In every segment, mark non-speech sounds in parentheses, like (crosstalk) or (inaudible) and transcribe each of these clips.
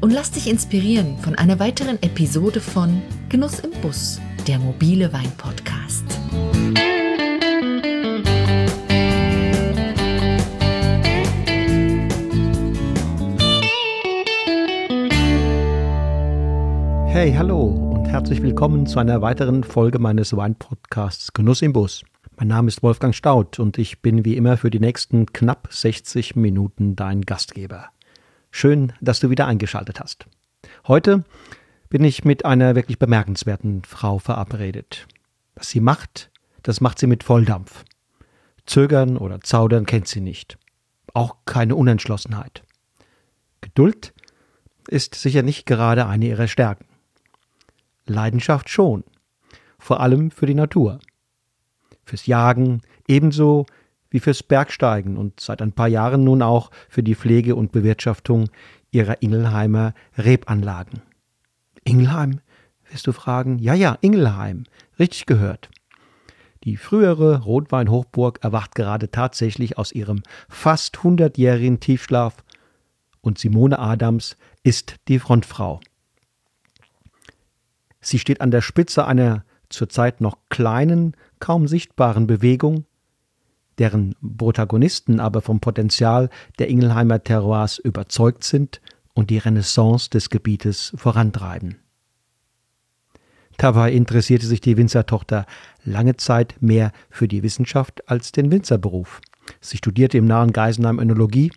und lass dich inspirieren von einer weiteren Episode von Genuss im Bus, der mobile Wein-Podcast. Hey, hallo und herzlich willkommen zu einer weiteren Folge meines Wein-Podcasts Genuss im Bus. Mein Name ist Wolfgang Staudt und ich bin wie immer für die nächsten knapp 60 Minuten dein Gastgeber. Schön, dass du wieder eingeschaltet hast. Heute bin ich mit einer wirklich bemerkenswerten Frau verabredet. Was sie macht, das macht sie mit Volldampf. Zögern oder Zaudern kennt sie nicht. Auch keine Unentschlossenheit. Geduld ist sicher nicht gerade eine ihrer Stärken. Leidenschaft schon, vor allem für die Natur. Fürs Jagen ebenso wie fürs Bergsteigen und seit ein paar Jahren nun auch für die Pflege und Bewirtschaftung ihrer Ingelheimer Rebanlagen. Ingelheim? wirst du fragen? Ja, ja, Ingelheim. Richtig gehört. Die frühere Rotweinhochburg erwacht gerade tatsächlich aus ihrem fast hundertjährigen Tiefschlaf und Simone Adams ist die Frontfrau. Sie steht an der Spitze einer zurzeit noch kleinen, kaum sichtbaren Bewegung, deren Protagonisten aber vom Potenzial der Ingelheimer Terroirs überzeugt sind und die Renaissance des Gebietes vorantreiben. Dabei interessierte sich die Winzertochter lange Zeit mehr für die Wissenschaft als den Winzerberuf. Sie studierte im nahen Geisenheim Önologie,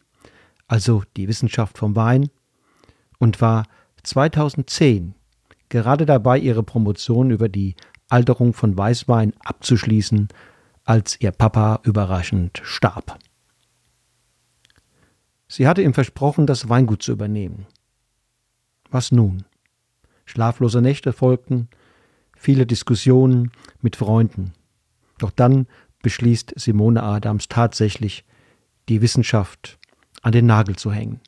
also die Wissenschaft vom Wein, und war 2010 gerade dabei, ihre Promotion über die Alterung von Weißwein abzuschließen, als ihr Papa überraschend starb. Sie hatte ihm versprochen, das Weingut zu übernehmen. Was nun? Schlaflose Nächte folgten, viele Diskussionen mit Freunden. Doch dann beschließt Simone Adams tatsächlich, die Wissenschaft an den Nagel zu hängen.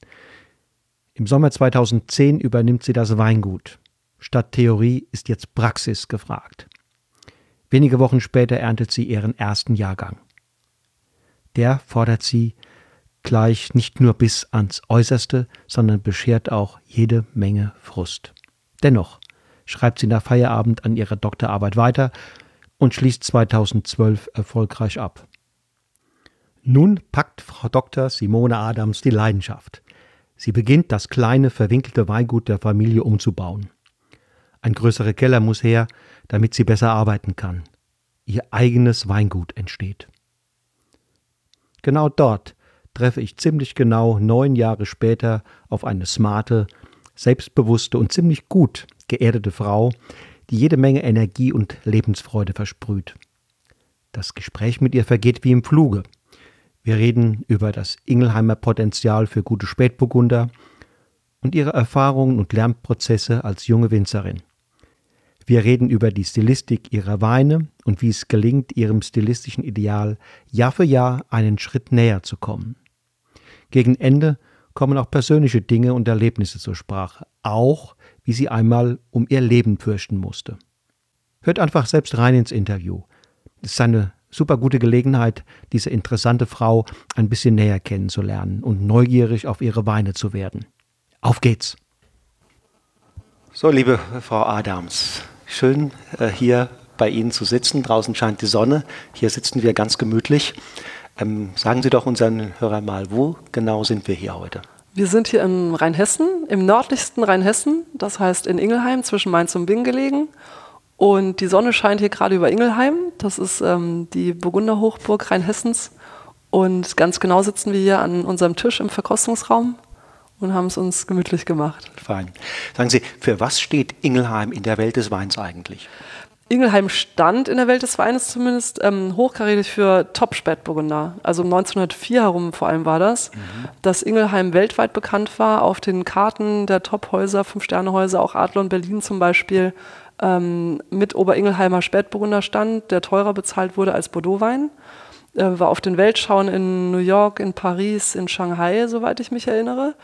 Im Sommer 2010 übernimmt sie das Weingut. Statt Theorie ist jetzt Praxis gefragt. Wenige Wochen später erntet sie ihren ersten Jahrgang. Der fordert sie gleich nicht nur bis ans Äußerste, sondern beschert auch jede Menge Frust. Dennoch schreibt sie nach Feierabend an ihrer Doktorarbeit weiter und schließt 2012 erfolgreich ab. Nun packt Frau Dr. Simone Adams die Leidenschaft. Sie beginnt, das kleine, verwinkelte Weingut der Familie umzubauen. Ein größerer Keller muss her, damit sie besser arbeiten kann. Ihr eigenes Weingut entsteht. Genau dort treffe ich ziemlich genau neun Jahre später auf eine smarte, selbstbewusste und ziemlich gut geerdete Frau, die jede Menge Energie und Lebensfreude versprüht. Das Gespräch mit ihr vergeht wie im Fluge. Wir reden über das Ingelheimer Potenzial für gute Spätburgunder und ihre Erfahrungen und Lernprozesse als junge Winzerin. Wir reden über die Stilistik ihrer Weine und wie es gelingt, ihrem stilistischen Ideal Jahr für Jahr einen Schritt näher zu kommen. Gegen Ende kommen auch persönliche Dinge und Erlebnisse zur Sprache, auch wie sie einmal um ihr Leben fürchten musste. Hört einfach selbst rein ins Interview. Es ist eine super gute Gelegenheit, diese interessante Frau ein bisschen näher kennenzulernen und neugierig auf ihre Weine zu werden. Auf geht's! So, liebe Frau Adams, schön äh, hier bei Ihnen zu sitzen. Draußen scheint die Sonne. Hier sitzen wir ganz gemütlich. Ähm, sagen Sie doch unseren Hörern mal, wo genau sind wir hier heute? Wir sind hier im Rheinhessen, im nördlichsten Rheinhessen, das heißt in Ingelheim, zwischen Mainz und Bing gelegen. Und die Sonne scheint hier gerade über Ingelheim, das ist ähm, die Burgunderhochburg Rheinhessens. Und ganz genau sitzen wir hier an unserem Tisch im Verkostungsraum und haben es uns gemütlich gemacht. Fein. Sagen Sie, für was steht Ingelheim in der Welt des Weins eigentlich? Ingelheim stand in der Welt des Weines zumindest ähm, hochkarätig für Top-Spätburgunder. Also um 1904 herum vor allem war das, mhm. dass Ingelheim weltweit bekannt war auf den Karten der Top-Häuser, Fünf-Sterne-Häuser, auch Adlon Berlin zum Beispiel, ähm, mit Oberingelheimer Spätburgunder stand, der teurer bezahlt wurde als Bordeaux-Wein. Äh, war auf den Weltschauen in New York, in Paris, in Shanghai, soweit ich mich erinnere.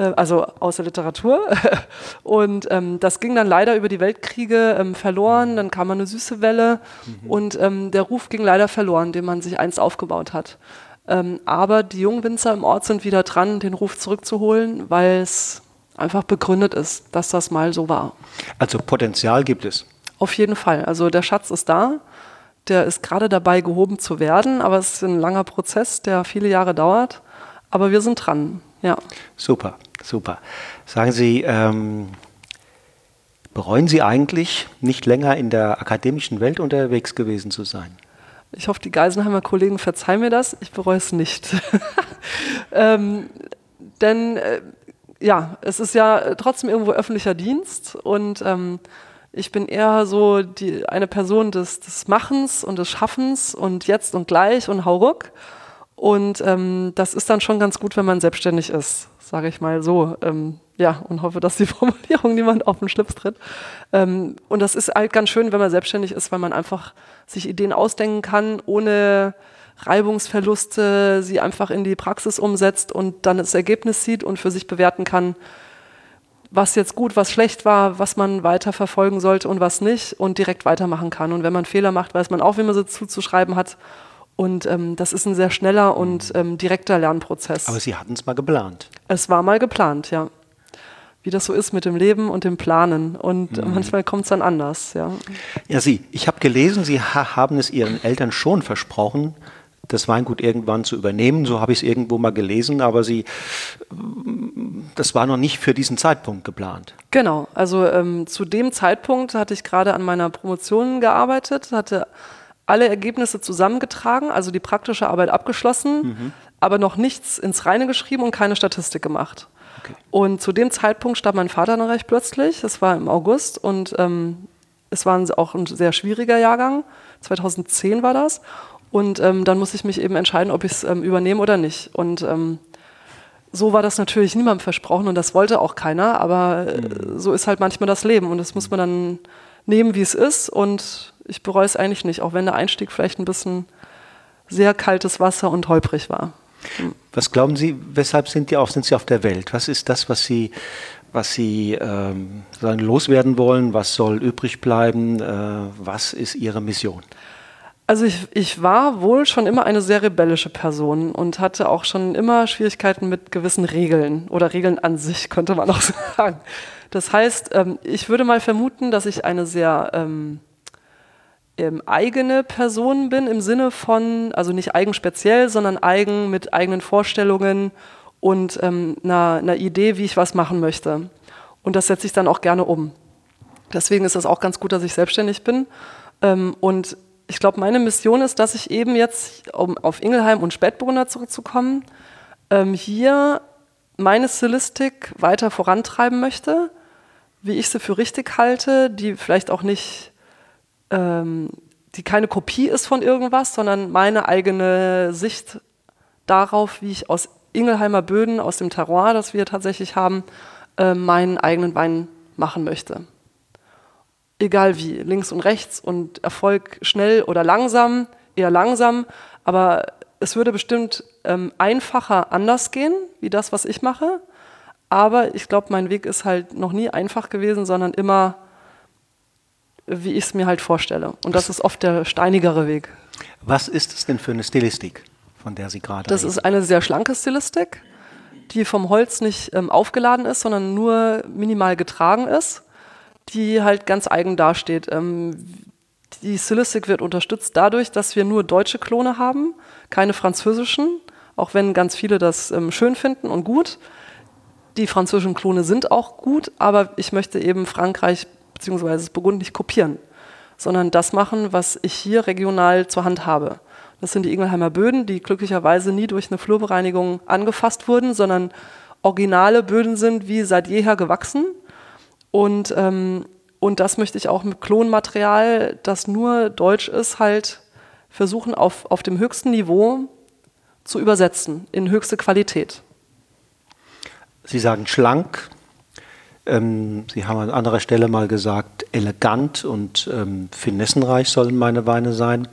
Äh, also aus der Literatur. (laughs) Und ähm, das ging dann leider über die Weltkriege ähm, verloren. Dann kam eine süße Welle mhm. und ähm, der Ruf ging leider verloren, den man sich einst aufgebaut hat. Ähm, aber die jungen Winzer im Ort sind wieder dran, den Ruf zurückzuholen, weil es einfach begründet ist, dass das mal so war. Also Potenzial gibt es. Auf jeden Fall. Also der Schatz ist da. Der ist gerade dabei, gehoben zu werden, aber es ist ein langer Prozess, der viele Jahre dauert. Aber wir sind dran, ja. Super, super. Sagen Sie, ähm, bereuen Sie eigentlich, nicht länger in der akademischen Welt unterwegs gewesen zu sein? Ich hoffe, die Geisenheimer Kollegen verzeihen mir das. Ich bereue es nicht. (laughs) ähm, denn äh, ja, es ist ja trotzdem irgendwo öffentlicher Dienst und ähm, ich bin eher so die, eine Person des, des Machens und des Schaffens und jetzt und gleich und hauruck. Und ähm, das ist dann schon ganz gut, wenn man selbstständig ist, sage ich mal so. Ähm, ja, und hoffe, dass die (laughs) Formulierung niemand auf den Schlips tritt. Ähm, und das ist halt ganz schön, wenn man selbstständig ist, weil man einfach sich Ideen ausdenken kann, ohne Reibungsverluste, sie einfach in die Praxis umsetzt und dann das Ergebnis sieht und für sich bewerten kann, was jetzt gut, was schlecht war, was man weiter verfolgen sollte und was nicht und direkt weitermachen kann. Und wenn man Fehler macht, weiß man auch, wie man sie zuzuschreiben hat. Und ähm, das ist ein sehr schneller und ähm, direkter Lernprozess. Aber Sie hatten es mal geplant. Es war mal geplant, ja. Wie das so ist mit dem Leben und dem Planen. Und mhm. manchmal kommt es dann anders, ja. Ja, Sie, ich habe gelesen, Sie ha haben es Ihren Eltern schon versprochen, das Weingut irgendwann zu übernehmen. So habe ich es irgendwo mal gelesen, aber sie, das war noch nicht für diesen Zeitpunkt geplant. Genau, also ähm, zu dem Zeitpunkt hatte ich gerade an meiner Promotion gearbeitet, hatte alle Ergebnisse zusammengetragen, also die praktische Arbeit abgeschlossen, mhm. aber noch nichts ins Reine geschrieben und keine Statistik gemacht. Okay. Und zu dem Zeitpunkt starb mein Vater dann recht plötzlich, das war im August und ähm, es war auch ein sehr schwieriger Jahrgang, 2010 war das. Und ähm, dann muss ich mich eben entscheiden, ob ich es ähm, übernehme oder nicht. Und ähm, so war das natürlich niemandem versprochen und das wollte auch keiner, aber äh, mhm. so ist halt manchmal das Leben und das muss man dann nehmen, wie es ist. Und ich bereue es eigentlich nicht, auch wenn der Einstieg vielleicht ein bisschen sehr kaltes Wasser und holprig war. Was glauben Sie, weshalb sind, die auf, sind Sie auf der Welt? Was ist das, was Sie, was Sie ähm, loswerden wollen? Was soll übrig bleiben? Äh, was ist Ihre Mission? Also ich, ich war wohl schon immer eine sehr rebellische Person und hatte auch schon immer Schwierigkeiten mit gewissen Regeln oder Regeln an sich, könnte man auch (laughs) sagen. Das heißt, ähm, ich würde mal vermuten, dass ich eine sehr ähm, ähm, eigene Person bin im Sinne von, also nicht eigen speziell, sondern eigen mit eigenen Vorstellungen und ähm, einer, einer Idee, wie ich was machen möchte. Und das setze ich dann auch gerne um. Deswegen ist es auch ganz gut, dass ich selbstständig bin. Ähm, und ich glaube, meine Mission ist, dass ich eben jetzt, um auf Ingelheim und Spätburgunder zurückzukommen, ähm, hier meine Stilistik weiter vorantreiben möchte, wie ich sie für richtig halte, die vielleicht auch nicht, ähm, die keine Kopie ist von irgendwas, sondern meine eigene Sicht darauf, wie ich aus Ingelheimer Böden, aus dem Terroir, das wir tatsächlich haben, äh, meinen eigenen Wein machen möchte egal wie, links und rechts und Erfolg schnell oder langsam, eher langsam, aber es würde bestimmt ähm, einfacher anders gehen, wie das, was ich mache. Aber ich glaube, mein Weg ist halt noch nie einfach gewesen, sondern immer, wie ich es mir halt vorstelle. Und das ist oft der steinigere Weg. Was ist es denn für eine Stilistik, von der Sie gerade Das reden? ist eine sehr schlanke Stilistik, die vom Holz nicht ähm, aufgeladen ist, sondern nur minimal getragen ist die halt ganz eigen dasteht. Ähm, die Stilistik wird unterstützt dadurch, dass wir nur deutsche Klone haben, keine französischen, auch wenn ganz viele das ähm, schön finden und gut. Die französischen Klone sind auch gut, aber ich möchte eben Frankreich bzw. Burgund nicht kopieren, sondern das machen, was ich hier regional zur Hand habe. Das sind die Ingelheimer Böden, die glücklicherweise nie durch eine Flurbereinigung angefasst wurden, sondern originale Böden sind wie seit jeher gewachsen und, ähm, und das möchte ich auch mit Klonmaterial, das nur deutsch ist, halt versuchen auf, auf dem höchsten Niveau zu übersetzen, in höchste Qualität. Sie sagen schlank. Ähm, Sie haben an anderer Stelle mal gesagt, elegant und ähm, finessenreich sollen meine Weine sein.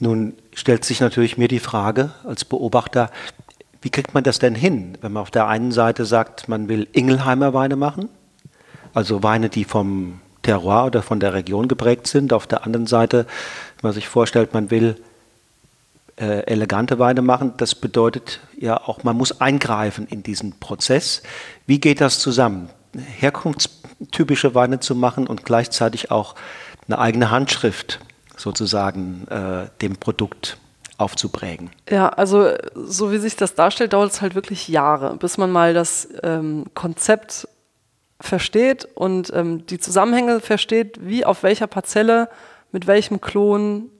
Nun stellt sich natürlich mir die Frage als Beobachter, wie kriegt man das denn hin, wenn man auf der einen Seite sagt, man will Ingelheimer Weine machen, also Weine, die vom Terroir oder von der Region geprägt sind. Auf der anderen Seite, wenn man sich vorstellt, man will äh, elegante Weine machen, das bedeutet ja auch, man muss eingreifen in diesen Prozess. Wie geht das zusammen? Herkunftstypische Weine zu machen und gleichzeitig auch eine eigene Handschrift sozusagen äh, dem Produkt aufzuprägen. Ja, also so wie sich das darstellt, dauert es halt wirklich Jahre, bis man mal das ähm, Konzept versteht und ähm, die Zusammenhänge versteht, wie auf welcher Parzelle, mit welchem Klon,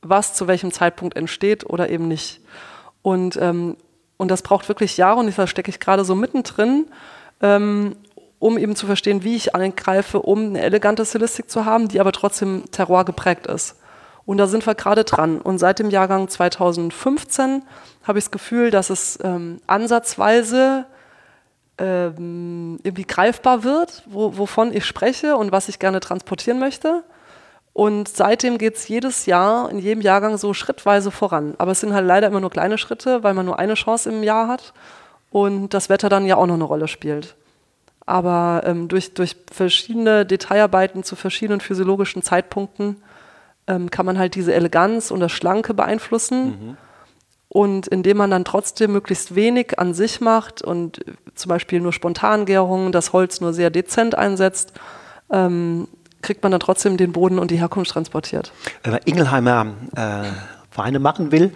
was zu welchem Zeitpunkt entsteht oder eben nicht. Und, ähm, und das braucht wirklich Jahre und da stecke ich gerade so mittendrin, ähm, um eben zu verstehen, wie ich angreife, um eine elegante Stilistik zu haben, die aber trotzdem Terroir geprägt ist. Und da sind wir gerade dran. Und seit dem Jahrgang 2015 habe ich das Gefühl, dass es ähm, ansatzweise ähm, irgendwie greifbar wird, wo, wovon ich spreche und was ich gerne transportieren möchte. Und seitdem geht es jedes Jahr, in jedem Jahrgang so schrittweise voran. Aber es sind halt leider immer nur kleine Schritte, weil man nur eine Chance im Jahr hat und das Wetter dann ja auch noch eine Rolle spielt. Aber ähm, durch, durch verschiedene Detailarbeiten zu verschiedenen physiologischen Zeitpunkten ähm, kann man halt diese Eleganz und das Schlanke beeinflussen. Mhm. Und indem man dann trotzdem möglichst wenig an sich macht und zum Beispiel nur Spontangärungen, das Holz nur sehr dezent einsetzt, ähm, kriegt man dann trotzdem den Boden und die Herkunft transportiert. Wenn man Ingelheimer äh, Weine machen will,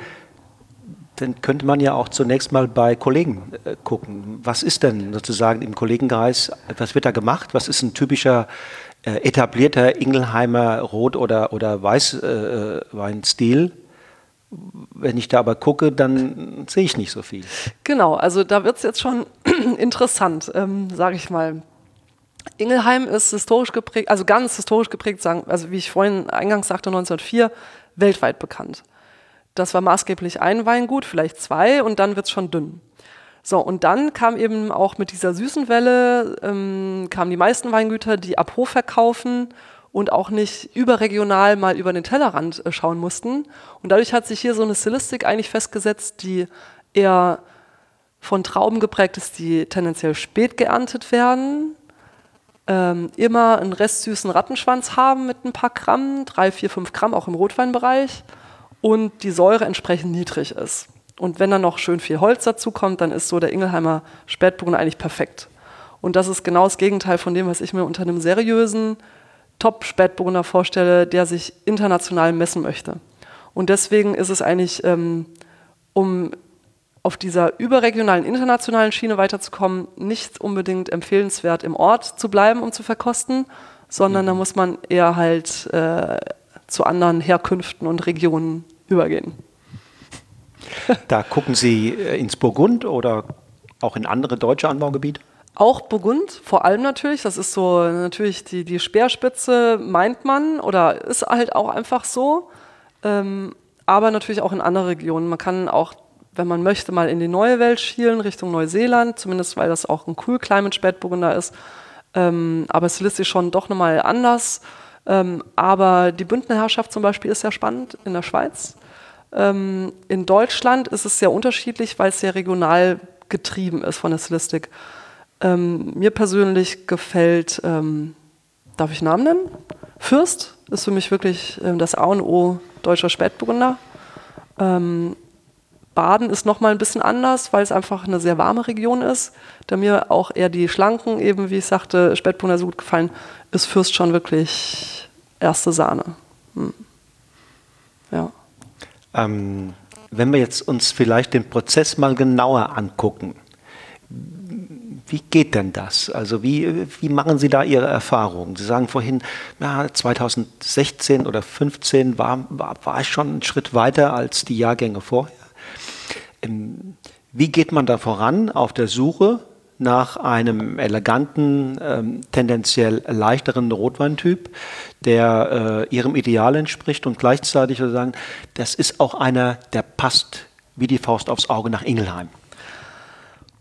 dann könnte man ja auch zunächst mal bei Kollegen äh, gucken. Was ist denn sozusagen im Kollegenkreis, was wird da gemacht? Was ist ein typischer äh, etablierter Ingelheimer Rot- oder, oder Weißweinstil? Äh, wenn ich da aber gucke, dann sehe ich nicht so viel. Genau, also da wird es jetzt schon (clears throat) interessant, ähm, sage ich mal. Ingelheim ist historisch geprägt, also ganz historisch geprägt, sagen, also wie ich vorhin eingangs sagte, 1904, weltweit bekannt. Das war maßgeblich ein Weingut, vielleicht zwei, und dann wird es schon dünn. So, und dann kam eben auch mit dieser süßen Welle, ähm, kamen die meisten Weingüter, die ab Hof verkaufen und auch nicht überregional mal über den Tellerrand äh, schauen mussten. Und dadurch hat sich hier so eine Stilistik eigentlich festgesetzt, die eher von Trauben geprägt ist, die tendenziell spät geerntet werden, ähm, immer einen restsüßen Rattenschwanz haben mit ein paar Gramm, drei, vier, fünf Gramm, auch im Rotweinbereich, und die Säure entsprechend niedrig ist. Und wenn dann noch schön viel Holz dazu kommt, dann ist so der Ingelheimer Spätburgunder eigentlich perfekt. Und das ist genau das Gegenteil von dem, was ich mir unter einem seriösen, Top-Spätburgunder vorstelle, der sich international messen möchte. Und deswegen ist es eigentlich, ähm, um auf dieser überregionalen, internationalen Schiene weiterzukommen, nicht unbedingt empfehlenswert, im Ort zu bleiben, um zu verkosten, sondern da mhm. muss man eher halt äh, zu anderen Herkünften und Regionen übergehen. Da gucken Sie äh, ins Burgund oder auch in andere deutsche Anbaugebiete? Auch Burgund, vor allem natürlich. Das ist so natürlich die, die Speerspitze, meint man, oder ist halt auch einfach so. Ähm, aber natürlich auch in andere Regionen. Man kann auch, wenn man möchte, mal in die neue Welt schielen, Richtung Neuseeland, zumindest weil das auch ein Cool Climate Spätburgunder ist. Ähm, aber stilistisch schon doch nochmal anders. Ähm, aber die Bündnerherrschaft zum Beispiel ist sehr spannend in der Schweiz. Ähm, in Deutschland ist es sehr unterschiedlich, weil es sehr regional getrieben ist von der Stilistik. Ähm, mir persönlich gefällt, ähm, darf ich Namen nennen? Fürst ist für mich wirklich ähm, das A und O deutscher Spätburgunder. Baden ist nochmal ein bisschen anders, weil es einfach eine sehr warme Region ist. Da mir auch eher die schlanken, eben wie ich sagte, Spätburgunder so gut gefallen, ist Fürst schon wirklich erste Sahne. Hm. Ja. Ähm, wenn wir jetzt uns vielleicht den Prozess mal genauer angucken, wie geht denn das? Also wie, wie machen Sie da Ihre Erfahrungen? Sie sagen vorhin, ja, 2016 oder 2015 war, war, war ich schon einen Schritt weiter als die Jahrgänge vorher. Ähm, wie geht man da voran auf der Suche nach einem eleganten, ähm, tendenziell leichteren Rotweintyp, der äh, Ihrem Ideal entspricht und gleichzeitig sagen, das ist auch einer, der passt wie die Faust aufs Auge nach Ingelheim?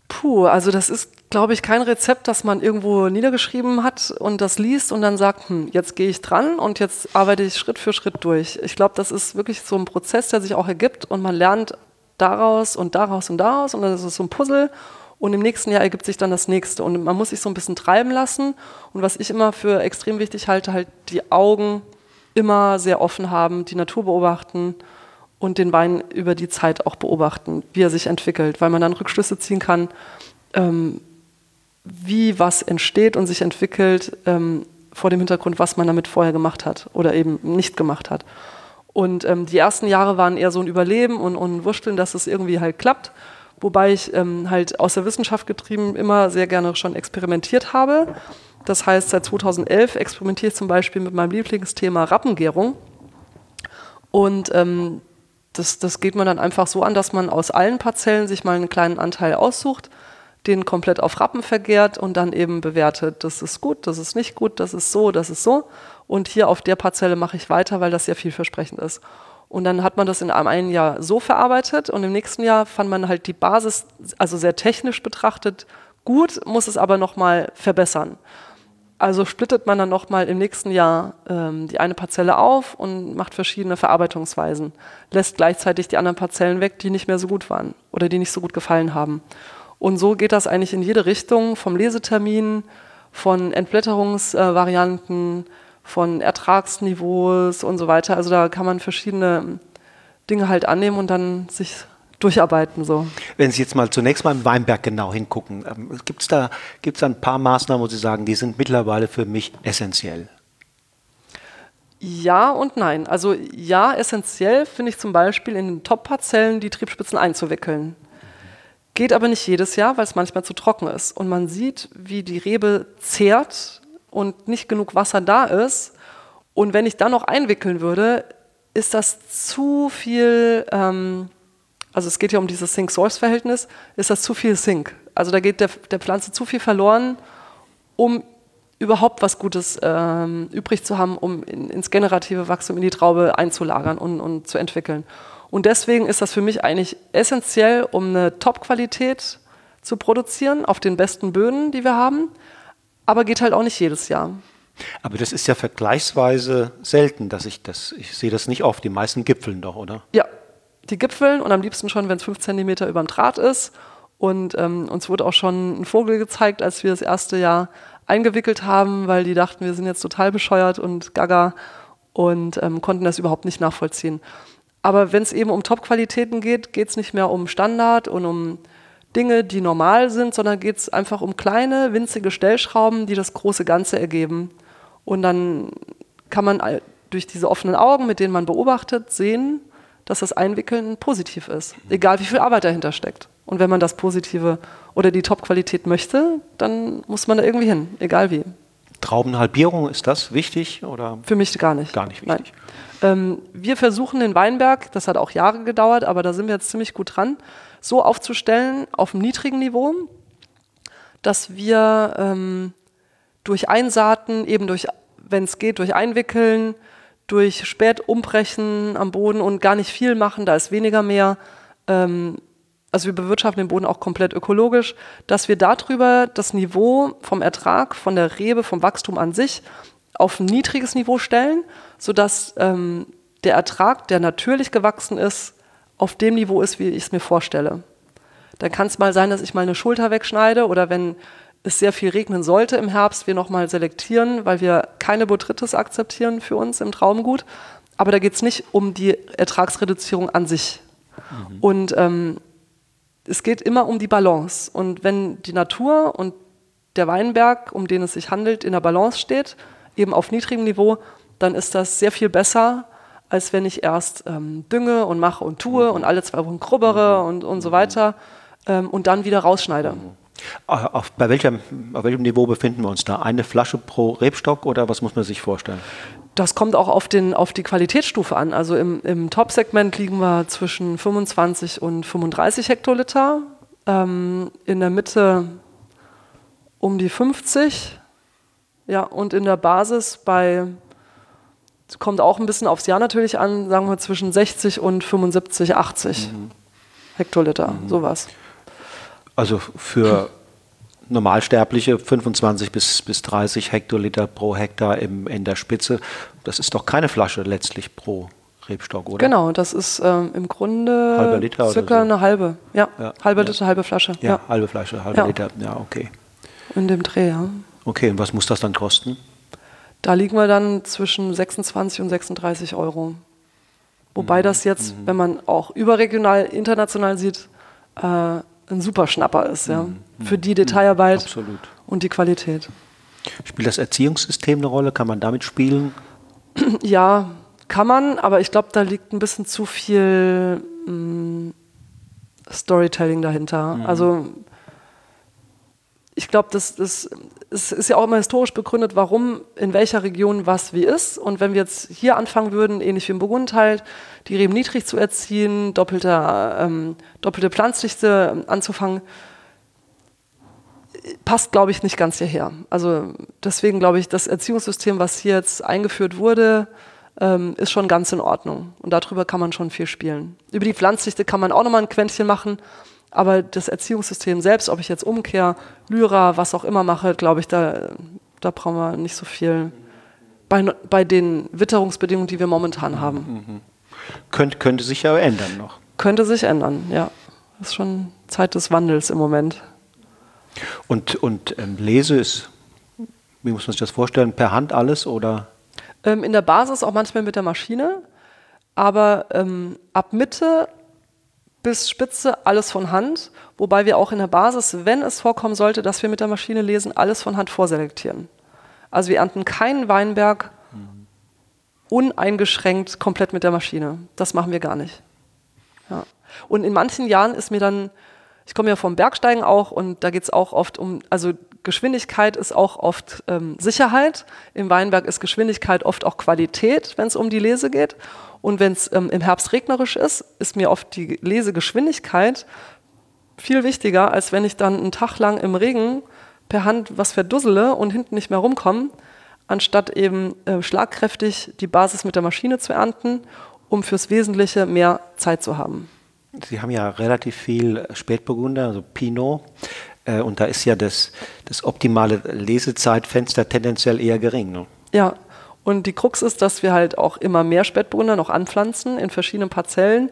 Puh, also das ist glaube ich, kein Rezept, das man irgendwo niedergeschrieben hat und das liest und dann sagt, hm, jetzt gehe ich dran und jetzt arbeite ich Schritt für Schritt durch. Ich glaube, das ist wirklich so ein Prozess, der sich auch ergibt und man lernt daraus und daraus und daraus und dann ist es so ein Puzzle und im nächsten Jahr ergibt sich dann das nächste und man muss sich so ein bisschen treiben lassen und was ich immer für extrem wichtig halte, halt die Augen immer sehr offen haben, die Natur beobachten und den Wein über die Zeit auch beobachten, wie er sich entwickelt, weil man dann Rückschlüsse ziehen kann, ähm, wie was entsteht und sich entwickelt ähm, vor dem Hintergrund, was man damit vorher gemacht hat oder eben nicht gemacht hat. Und ähm, die ersten Jahre waren eher so ein Überleben und, und Wursteln, dass es irgendwie halt klappt. Wobei ich ähm, halt aus der Wissenschaft getrieben immer sehr gerne schon experimentiert habe. Das heißt, seit 2011 experimentiere ich zum Beispiel mit meinem Lieblingsthema Rappengärung. Und ähm, das, das geht man dann einfach so an, dass man aus allen Parzellen sich mal einen kleinen Anteil aussucht, den komplett auf Rappen vergärt und dann eben bewertet, das ist gut, das ist nicht gut, das ist so, das ist so. Und hier auf der Parzelle mache ich weiter, weil das sehr vielversprechend ist. Und dann hat man das in einem Jahr so verarbeitet und im nächsten Jahr fand man halt die Basis, also sehr technisch betrachtet, gut, muss es aber nochmal verbessern. Also splittet man dann nochmal im nächsten Jahr ähm, die eine Parzelle auf und macht verschiedene Verarbeitungsweisen, lässt gleichzeitig die anderen Parzellen weg, die nicht mehr so gut waren oder die nicht so gut gefallen haben. Und so geht das eigentlich in jede Richtung, vom Lesetermin, von Entblätterungsvarianten, von Ertragsniveaus und so weiter. Also da kann man verschiedene Dinge halt annehmen und dann sich durcharbeiten. So. Wenn Sie jetzt mal zunächst mal im Weinberg genau hingucken, ähm, gibt es da, gibt's da ein paar Maßnahmen, wo Sie sagen, die sind mittlerweile für mich essentiell? Ja und nein. Also ja, essentiell finde ich zum Beispiel in den Top-Parzellen die Triebspitzen einzuwickeln. Geht aber nicht jedes Jahr, weil es manchmal zu trocken ist. Und man sieht, wie die Rebe zehrt und nicht genug Wasser da ist. Und wenn ich dann noch einwickeln würde, ist das zu viel ähm, also es geht ja um dieses Sink-Source-Verhältnis, ist das zu viel Sink. Also da geht der, der Pflanze zu viel verloren, um überhaupt was Gutes ähm, übrig zu haben, um in, ins generative Wachstum in die Traube einzulagern und, und zu entwickeln. Und deswegen ist das für mich eigentlich essentiell, um eine Top-Qualität zu produzieren auf den besten Böden, die wir haben, aber geht halt auch nicht jedes Jahr. Aber das ist ja vergleichsweise selten, dass ich das, ich sehe das nicht oft, die meisten gipfeln doch, oder? Ja, die Gipfeln und am liebsten schon, wenn es fünf Zentimeter über dem Draht ist. Und ähm, uns wurde auch schon ein Vogel gezeigt, als wir das erste Jahr eingewickelt haben, weil die dachten, wir sind jetzt total bescheuert und gaga und ähm, konnten das überhaupt nicht nachvollziehen. Aber wenn es eben um Top-Qualitäten geht, geht es nicht mehr um Standard und um Dinge, die normal sind, sondern geht es einfach um kleine, winzige Stellschrauben, die das große Ganze ergeben. Und dann kann man durch diese offenen Augen, mit denen man beobachtet, sehen, dass das Einwickeln positiv ist, egal wie viel Arbeit dahinter steckt. Und wenn man das Positive oder die Top-Qualität möchte, dann muss man da irgendwie hin, egal wie. Traubenhalbierung, ist das wichtig? Oder? Für mich gar nicht. Gar nicht wichtig. Ähm, wir versuchen den Weinberg, das hat auch Jahre gedauert, aber da sind wir jetzt ziemlich gut dran, so aufzustellen auf einem niedrigen Niveau, dass wir ähm, durch Einsaaten, eben durch, wenn es geht, durch Einwickeln, durch spät umbrechen am Boden und gar nicht viel machen, da ist weniger mehr. Ähm, also wir bewirtschaften den Boden auch komplett ökologisch, dass wir darüber das Niveau vom Ertrag, von der Rebe, vom Wachstum an sich auf ein niedriges Niveau stellen, sodass ähm, der Ertrag, der natürlich gewachsen ist, auf dem Niveau ist, wie ich es mir vorstelle. Dann kann es mal sein, dass ich mal eine Schulter wegschneide oder wenn es sehr viel regnen sollte im Herbst, wir nochmal selektieren, weil wir keine Botrytis akzeptieren für uns im Traumgut. Aber da geht es nicht um die Ertragsreduzierung an sich. Mhm. Und ähm, es geht immer um die Balance. Und wenn die Natur und der Weinberg, um den es sich handelt, in der Balance steht, eben auf niedrigem Niveau, dann ist das sehr viel besser, als wenn ich erst ähm, dünge und mache und tue mhm. und alle zwei Wochen grubbere mhm. und, und so weiter ähm, und dann wieder rausschneide. Mhm. Ah, auf, bei welchem, auf welchem Niveau befinden wir uns da? Eine Flasche pro Rebstock oder was muss man sich vorstellen? Das kommt auch auf, den, auf die Qualitätsstufe an. Also im, im Top-Segment liegen wir zwischen 25 und 35 Hektoliter. Ähm, in der Mitte um die 50. Ja, und in der Basis bei, kommt auch ein bisschen aufs Jahr natürlich an, sagen wir zwischen 60 und 75, 80 mhm. Hektoliter, mhm. sowas. Also für Normalsterbliche 25 bis, bis 30 Hektoliter pro Hektar im, in der Spitze. Das ist doch keine Flasche letztlich pro Rebstock, oder? Genau, das ist ähm, im Grunde Halber Liter circa so. eine halbe. Ja, Ja, halbe ja. Liter, halbe Flasche. Ja, Ja, halbe Flasche, halbe. Liter. Ja, okay. in dem Dreh, ja. Okay, und was muss das dann kosten? Da liegen wir dann zwischen 26 und 36 Euro. Mhm. Wobei das jetzt, wenn man auch überregional, international sieht, äh, ein super Schnapper ist, ja. Für die Detailarbeit Mhm. Absolut. und die Qualität. Spielt das Erziehungssystem eine Rolle? Kann man damit spielen? (clears throat) Ja, kann man, aber ich glaube, da liegt ein bisschen zu viel mh, Storytelling dahinter. Also ich glaube, das, das, es ist ja auch immer historisch begründet, warum in welcher Region was wie ist. Und wenn wir jetzt hier anfangen würden, ähnlich wie im Burgund halt, die Reben niedrig zu erziehen, doppelte, ähm, doppelte Pflanzdichte ähm, anzufangen, passt, glaube ich, nicht ganz hierher. Also deswegen glaube ich, das Erziehungssystem, was hier jetzt eingeführt wurde, ähm, ist schon ganz in Ordnung. Und darüber kann man schon viel spielen. Über die Pflanzdichte kann man auch nochmal ein Quäntchen machen, aber das Erziehungssystem selbst, ob ich jetzt Umkehr, Lyra, was auch immer mache, glaube ich, da, da brauchen wir nicht so viel bei, bei den Witterungsbedingungen, die wir momentan haben. Könnt, könnte sich ja ändern noch. Könnte sich ändern, ja. Das ist schon Zeit des Wandels im Moment. Und, und ähm, Lese ist, wie muss man sich das vorstellen, per Hand alles oder? Ähm, in der Basis auch manchmal mit der Maschine, aber ähm, ab Mitte bis Spitze alles von Hand, wobei wir auch in der Basis, wenn es vorkommen sollte, dass wir mit der Maschine lesen, alles von Hand vorselektieren. Also wir ernten keinen Weinberg uneingeschränkt komplett mit der Maschine. Das machen wir gar nicht. Ja. Und in manchen Jahren ist mir dann, ich komme ja vom Bergsteigen auch und da geht es auch oft um, also Geschwindigkeit ist auch oft ähm, Sicherheit. Im Weinberg ist Geschwindigkeit oft auch Qualität, wenn es um die Lese geht. Und wenn es ähm, im Herbst regnerisch ist, ist mir oft die Lesegeschwindigkeit viel wichtiger, als wenn ich dann einen Tag lang im Regen per Hand was verdussele und hinten nicht mehr rumkomme, anstatt eben äh, schlagkräftig die Basis mit der Maschine zu ernten, um fürs Wesentliche mehr Zeit zu haben. Sie haben ja relativ viel Spätburgunder, also Pinot. Äh, und da ist ja das, das optimale Lesezeitfenster tendenziell eher gering. Ne? Ja, und die Krux ist, dass wir halt auch immer mehr Spätburgunder noch anpflanzen in verschiedenen Parzellen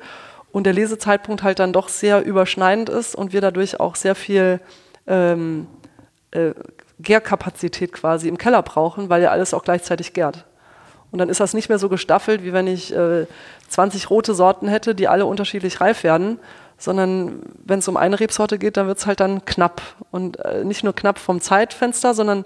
und der Lesezeitpunkt halt dann doch sehr überschneidend ist und wir dadurch auch sehr viel ähm, äh, Gärkapazität quasi im Keller brauchen, weil ja alles auch gleichzeitig gärt. Und dann ist das nicht mehr so gestaffelt, wie wenn ich äh, 20 rote Sorten hätte, die alle unterschiedlich reif werden, sondern wenn es um eine Rebsorte geht, dann wird es halt dann knapp. Und äh, nicht nur knapp vom Zeitfenster, sondern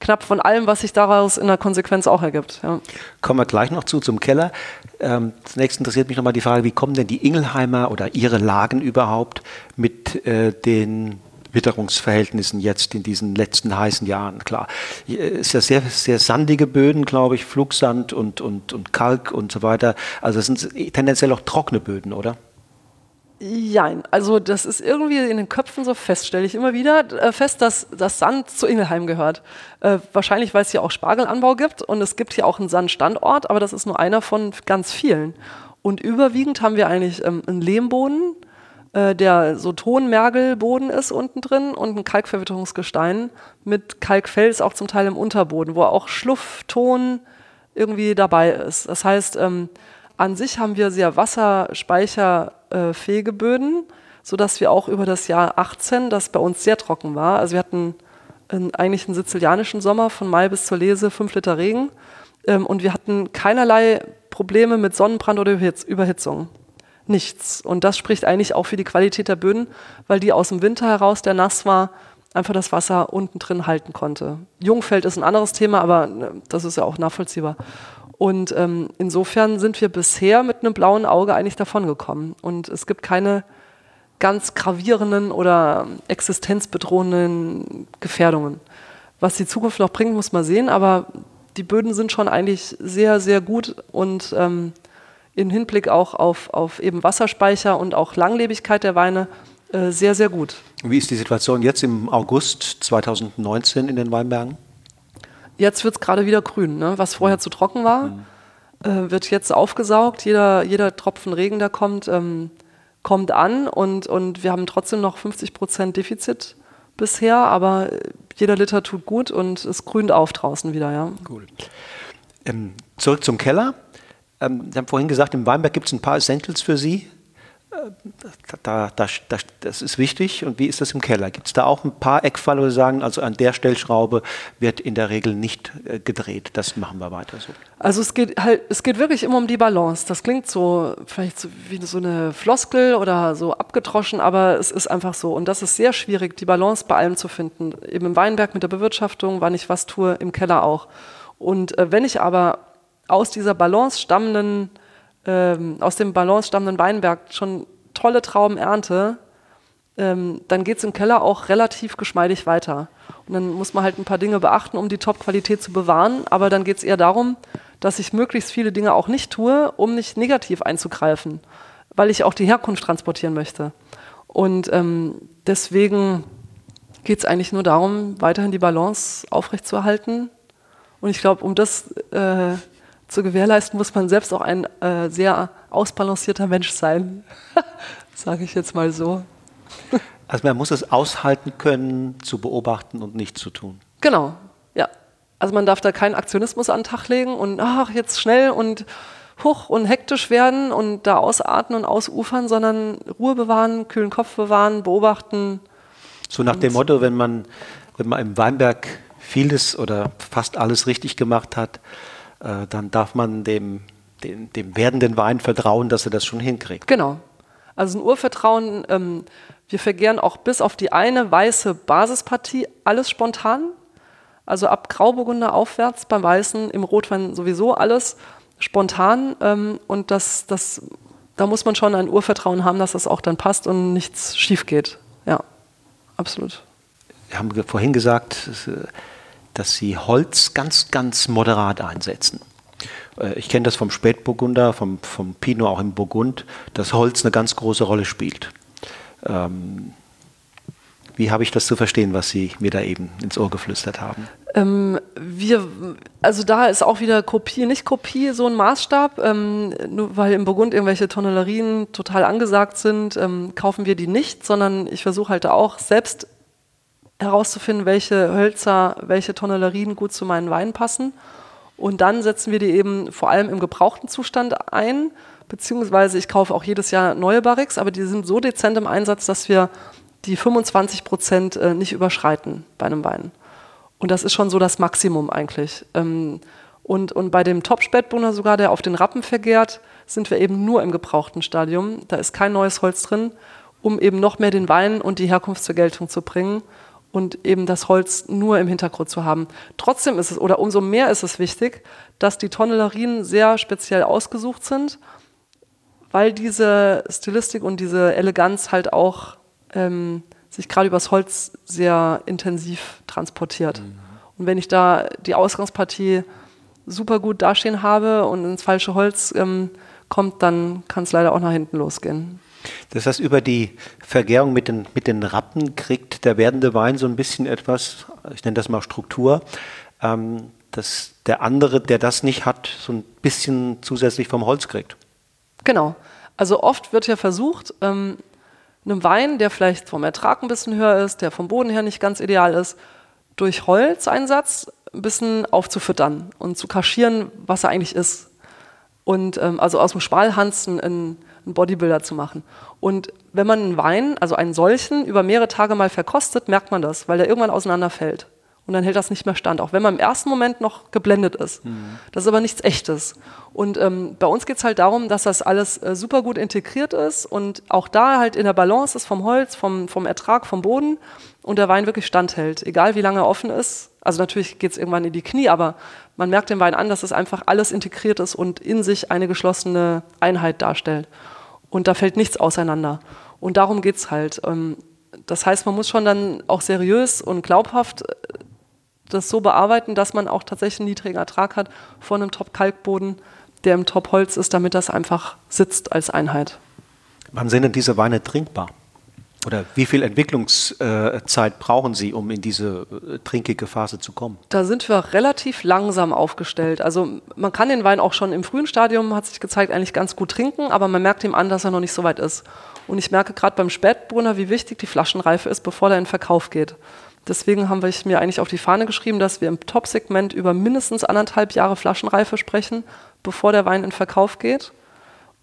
knapp von allem, was sich daraus in der Konsequenz auch ergibt. Ja. Kommen wir gleich noch zu zum Keller. Ähm, zunächst interessiert mich nochmal die Frage, wie kommen denn die Ingelheimer oder ihre Lagen überhaupt mit äh, den Witterungsverhältnissen jetzt in diesen letzten heißen Jahren. Klar, es ist ja sehr, sehr sandige Böden, glaube ich, Flugsand und, und, und Kalk und so weiter. Also es sind tendenziell auch trockene Böden, oder? Jein, also das ist irgendwie in den Köpfen so fest, stelle ich immer wieder äh, fest, dass das Sand zu Ingelheim gehört. Äh, wahrscheinlich, weil es hier auch Spargelanbau gibt und es gibt hier auch einen Sandstandort, aber das ist nur einer von ganz vielen. Und überwiegend haben wir eigentlich ähm, einen Lehmboden, äh, der so Tonmergelboden ist unten drin und ein Kalkverwitterungsgestein mit Kalkfels auch zum Teil im Unterboden, wo auch Schluffton irgendwie dabei ist. Das heißt, ähm, an sich haben wir sehr wasserspeicherfähige Böden, sodass wir auch über das Jahr 18, das bei uns sehr trocken war, also wir hatten einen, eigentlich einen sizilianischen Sommer von Mai bis zur Lese, fünf Liter Regen ähm, und wir hatten keinerlei Probleme mit Sonnenbrand oder Überhitz Überhitzung. Nichts. Und das spricht eigentlich auch für die Qualität der Böden, weil die aus dem Winter heraus, der nass war, einfach das Wasser unten drin halten konnte. Jungfeld ist ein anderes Thema, aber äh, das ist ja auch nachvollziehbar. Und ähm, insofern sind wir bisher mit einem blauen Auge eigentlich davongekommen. Und es gibt keine ganz gravierenden oder existenzbedrohenden Gefährdungen. Was die Zukunft noch bringt, muss man sehen, aber die Böden sind schon eigentlich sehr, sehr gut und ähm, im Hinblick auch auf, auf eben Wasserspeicher und auch Langlebigkeit der Weine äh, sehr, sehr gut. Wie ist die Situation jetzt im August 2019 in den Weinbergen? Jetzt wird es gerade wieder grün. Ne? Was vorher zu trocken war, äh, wird jetzt aufgesaugt. Jeder, jeder Tropfen Regen, der kommt, ähm, kommt an und, und wir haben trotzdem noch 50 Prozent Defizit bisher, aber jeder Liter tut gut und es grünt auf draußen wieder, ja. Cool. Ähm, zurück zum Keller. Ähm, Sie haben vorhin gesagt, im Weinberg gibt es ein paar Essentials für Sie. Da, da, da, das ist wichtig. Und wie ist das im Keller? Gibt es da auch ein paar Eckfälle, wo Sie sagen, also an der Stellschraube wird in der Regel nicht äh, gedreht? Das machen wir weiter so. Also es geht halt, es geht wirklich immer um die Balance. Das klingt so vielleicht so wie so eine Floskel oder so abgedroschen, aber es ist einfach so. Und das ist sehr schwierig, die Balance bei allem zu finden. Eben im Weinberg mit der Bewirtschaftung, wann ich was tue, im Keller auch. Und äh, wenn ich aber aus dieser Balance stammenden ähm, aus dem Balance stammenden Weinberg schon tolle Trauben ernte, ähm, dann geht es im Keller auch relativ geschmeidig weiter. Und dann muss man halt ein paar Dinge beachten, um die Top-Qualität zu bewahren. Aber dann geht es eher darum, dass ich möglichst viele Dinge auch nicht tue, um nicht negativ einzugreifen, weil ich auch die Herkunft transportieren möchte. Und ähm, deswegen geht es eigentlich nur darum, weiterhin die Balance aufrechtzuerhalten. Und ich glaube, um das äh, zu gewährleisten, muss man selbst auch ein äh, sehr ausbalancierter Mensch sein, (laughs) sage ich jetzt mal so. Also man muss es aushalten können, zu beobachten und nicht zu tun. Genau, ja. Also man darf da keinen Aktionismus an den Tag legen und ach, jetzt schnell und hoch und hektisch werden und da ausatmen und ausufern, sondern Ruhe bewahren, kühlen Kopf bewahren, beobachten. So nach dem Motto, wenn man, wenn man im Weinberg vieles oder fast alles richtig gemacht hat, äh, dann darf man dem, dem, dem, werdenden Wein vertrauen, dass er das schon hinkriegt. Genau. Also ein Urvertrauen, ähm, wir vergären auch bis auf die eine weiße Basispartie alles spontan. Also ab Grauburgunder aufwärts beim Weißen, im Rotwein sowieso alles spontan. Ähm, und das, das, da muss man schon ein Urvertrauen haben, dass das auch dann passt und nichts schief geht. Ja, absolut. Wir haben vorhin gesagt, äh, dass sie Holz ganz, ganz moderat einsetzen. Äh, ich kenne das vom Spätburgunder, vom, vom Pinot auch im Burgund, dass Holz eine ganz große Rolle spielt. Ähm, wie habe ich das zu verstehen, was Sie mir da eben ins Ohr geflüstert haben? Ähm, wir, also da ist auch wieder Kopie, nicht Kopie, so ein Maßstab. Ähm, nur weil im Burgund irgendwelche Tonnellerien total angesagt sind, ähm, kaufen wir die nicht, sondern ich versuche halt auch selbst herauszufinden, welche Hölzer, welche Tonnellerien gut zu meinen Weinen passen. Und dann setzen wir die eben vor allem im gebrauchten Zustand ein, beziehungsweise ich kaufe auch jedes Jahr neue Barriques, aber die sind so dezent im Einsatz, dass wir die 25 Prozent äh, nicht überschreiten bei einem Wein. Und das ist schon so das Maximum eigentlich. Ähm, und, und bei dem Top-Spätburgunder sogar, der auf den Rappen vergärt, sind wir eben nur im gebrauchten Stadium. Da ist kein neues Holz drin, um eben noch mehr den Wein und die Herkunft zur Geltung zu bringen und eben das Holz nur im Hintergrund zu haben. Trotzdem ist es, oder umso mehr ist es wichtig, dass die Tonnellerien sehr speziell ausgesucht sind, weil diese Stilistik und diese Eleganz halt auch ähm, sich gerade übers Holz sehr intensiv transportiert. Mhm. Und wenn ich da die Ausgangspartie super gut dastehen habe und ins falsche Holz ähm, kommt, dann kann es leider auch nach hinten losgehen. Das heißt, über die Vergärung mit den, mit den Rappen kriegt der werdende Wein so ein bisschen etwas, ich nenne das mal Struktur, ähm, dass der andere, der das nicht hat, so ein bisschen zusätzlich vom Holz kriegt. Genau. Also oft wird ja versucht, ähm, einem Wein, der vielleicht vom Ertrag ein bisschen höher ist, der vom Boden her nicht ganz ideal ist, durch Holzeinsatz ein bisschen aufzufüttern und zu kaschieren, was er eigentlich ist. Und ähm, also aus dem Schmalhanzen ein einen Bodybuilder zu machen. Und wenn man einen Wein, also einen solchen, über mehrere Tage mal verkostet, merkt man das, weil der irgendwann auseinanderfällt. Und dann hält das nicht mehr stand, auch wenn man im ersten Moment noch geblendet ist. Mhm. Das ist aber nichts Echtes. Und ähm, bei uns geht es halt darum, dass das alles äh, super gut integriert ist und auch da halt in der Balance ist vom Holz, vom, vom Ertrag, vom Boden und der Wein wirklich standhält, egal wie lange er offen ist. Also natürlich geht es irgendwann in die Knie, aber man merkt dem Wein an, dass es einfach alles integriert ist und in sich eine geschlossene Einheit darstellt und da fällt nichts auseinander. Und darum geht es halt. Ähm, das heißt, man muss schon dann auch seriös und glaubhaft äh, das so bearbeiten, dass man auch tatsächlich einen niedrigen Ertrag hat von einem Top-Kalkboden, der im Top-Holz ist, damit das einfach sitzt als Einheit. Wann sind denn diese Weine trinkbar? Oder wie viel Entwicklungszeit brauchen Sie, um in diese äh, trinkige Phase zu kommen? Da sind wir relativ langsam aufgestellt. Also man kann den Wein auch schon im frühen Stadium, hat sich gezeigt, eigentlich ganz gut trinken, aber man merkt ihm an, dass er noch nicht so weit ist. Und ich merke gerade beim Spätburgunder, wie wichtig die Flaschenreife ist, bevor der in den Verkauf geht. Deswegen haben wir mir eigentlich auf die Fahne geschrieben, dass wir im Top-Segment über mindestens anderthalb Jahre Flaschenreife sprechen, bevor der Wein in Verkauf geht.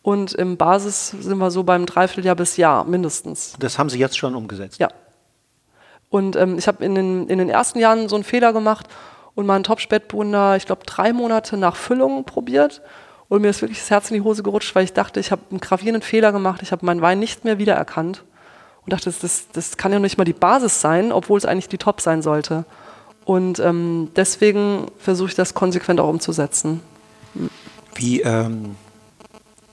Und im Basis sind wir so beim Dreivierteljahr bis Jahr mindestens. Das haben Sie jetzt schon umgesetzt? Ja. Und ähm, ich habe in den, in den ersten Jahren so einen Fehler gemacht und mal einen Top-Spätburgunder, ich glaube, drei Monate nach Füllung probiert. Und mir ist wirklich das Herz in die Hose gerutscht, weil ich dachte, ich habe einen gravierenden Fehler gemacht. Ich habe meinen Wein nicht mehr wiedererkannt und dachte, das, das, das kann ja nicht mal die Basis sein, obwohl es eigentlich die Top sein sollte. Und ähm, deswegen versuche ich das konsequent auch umzusetzen. Wie ähm,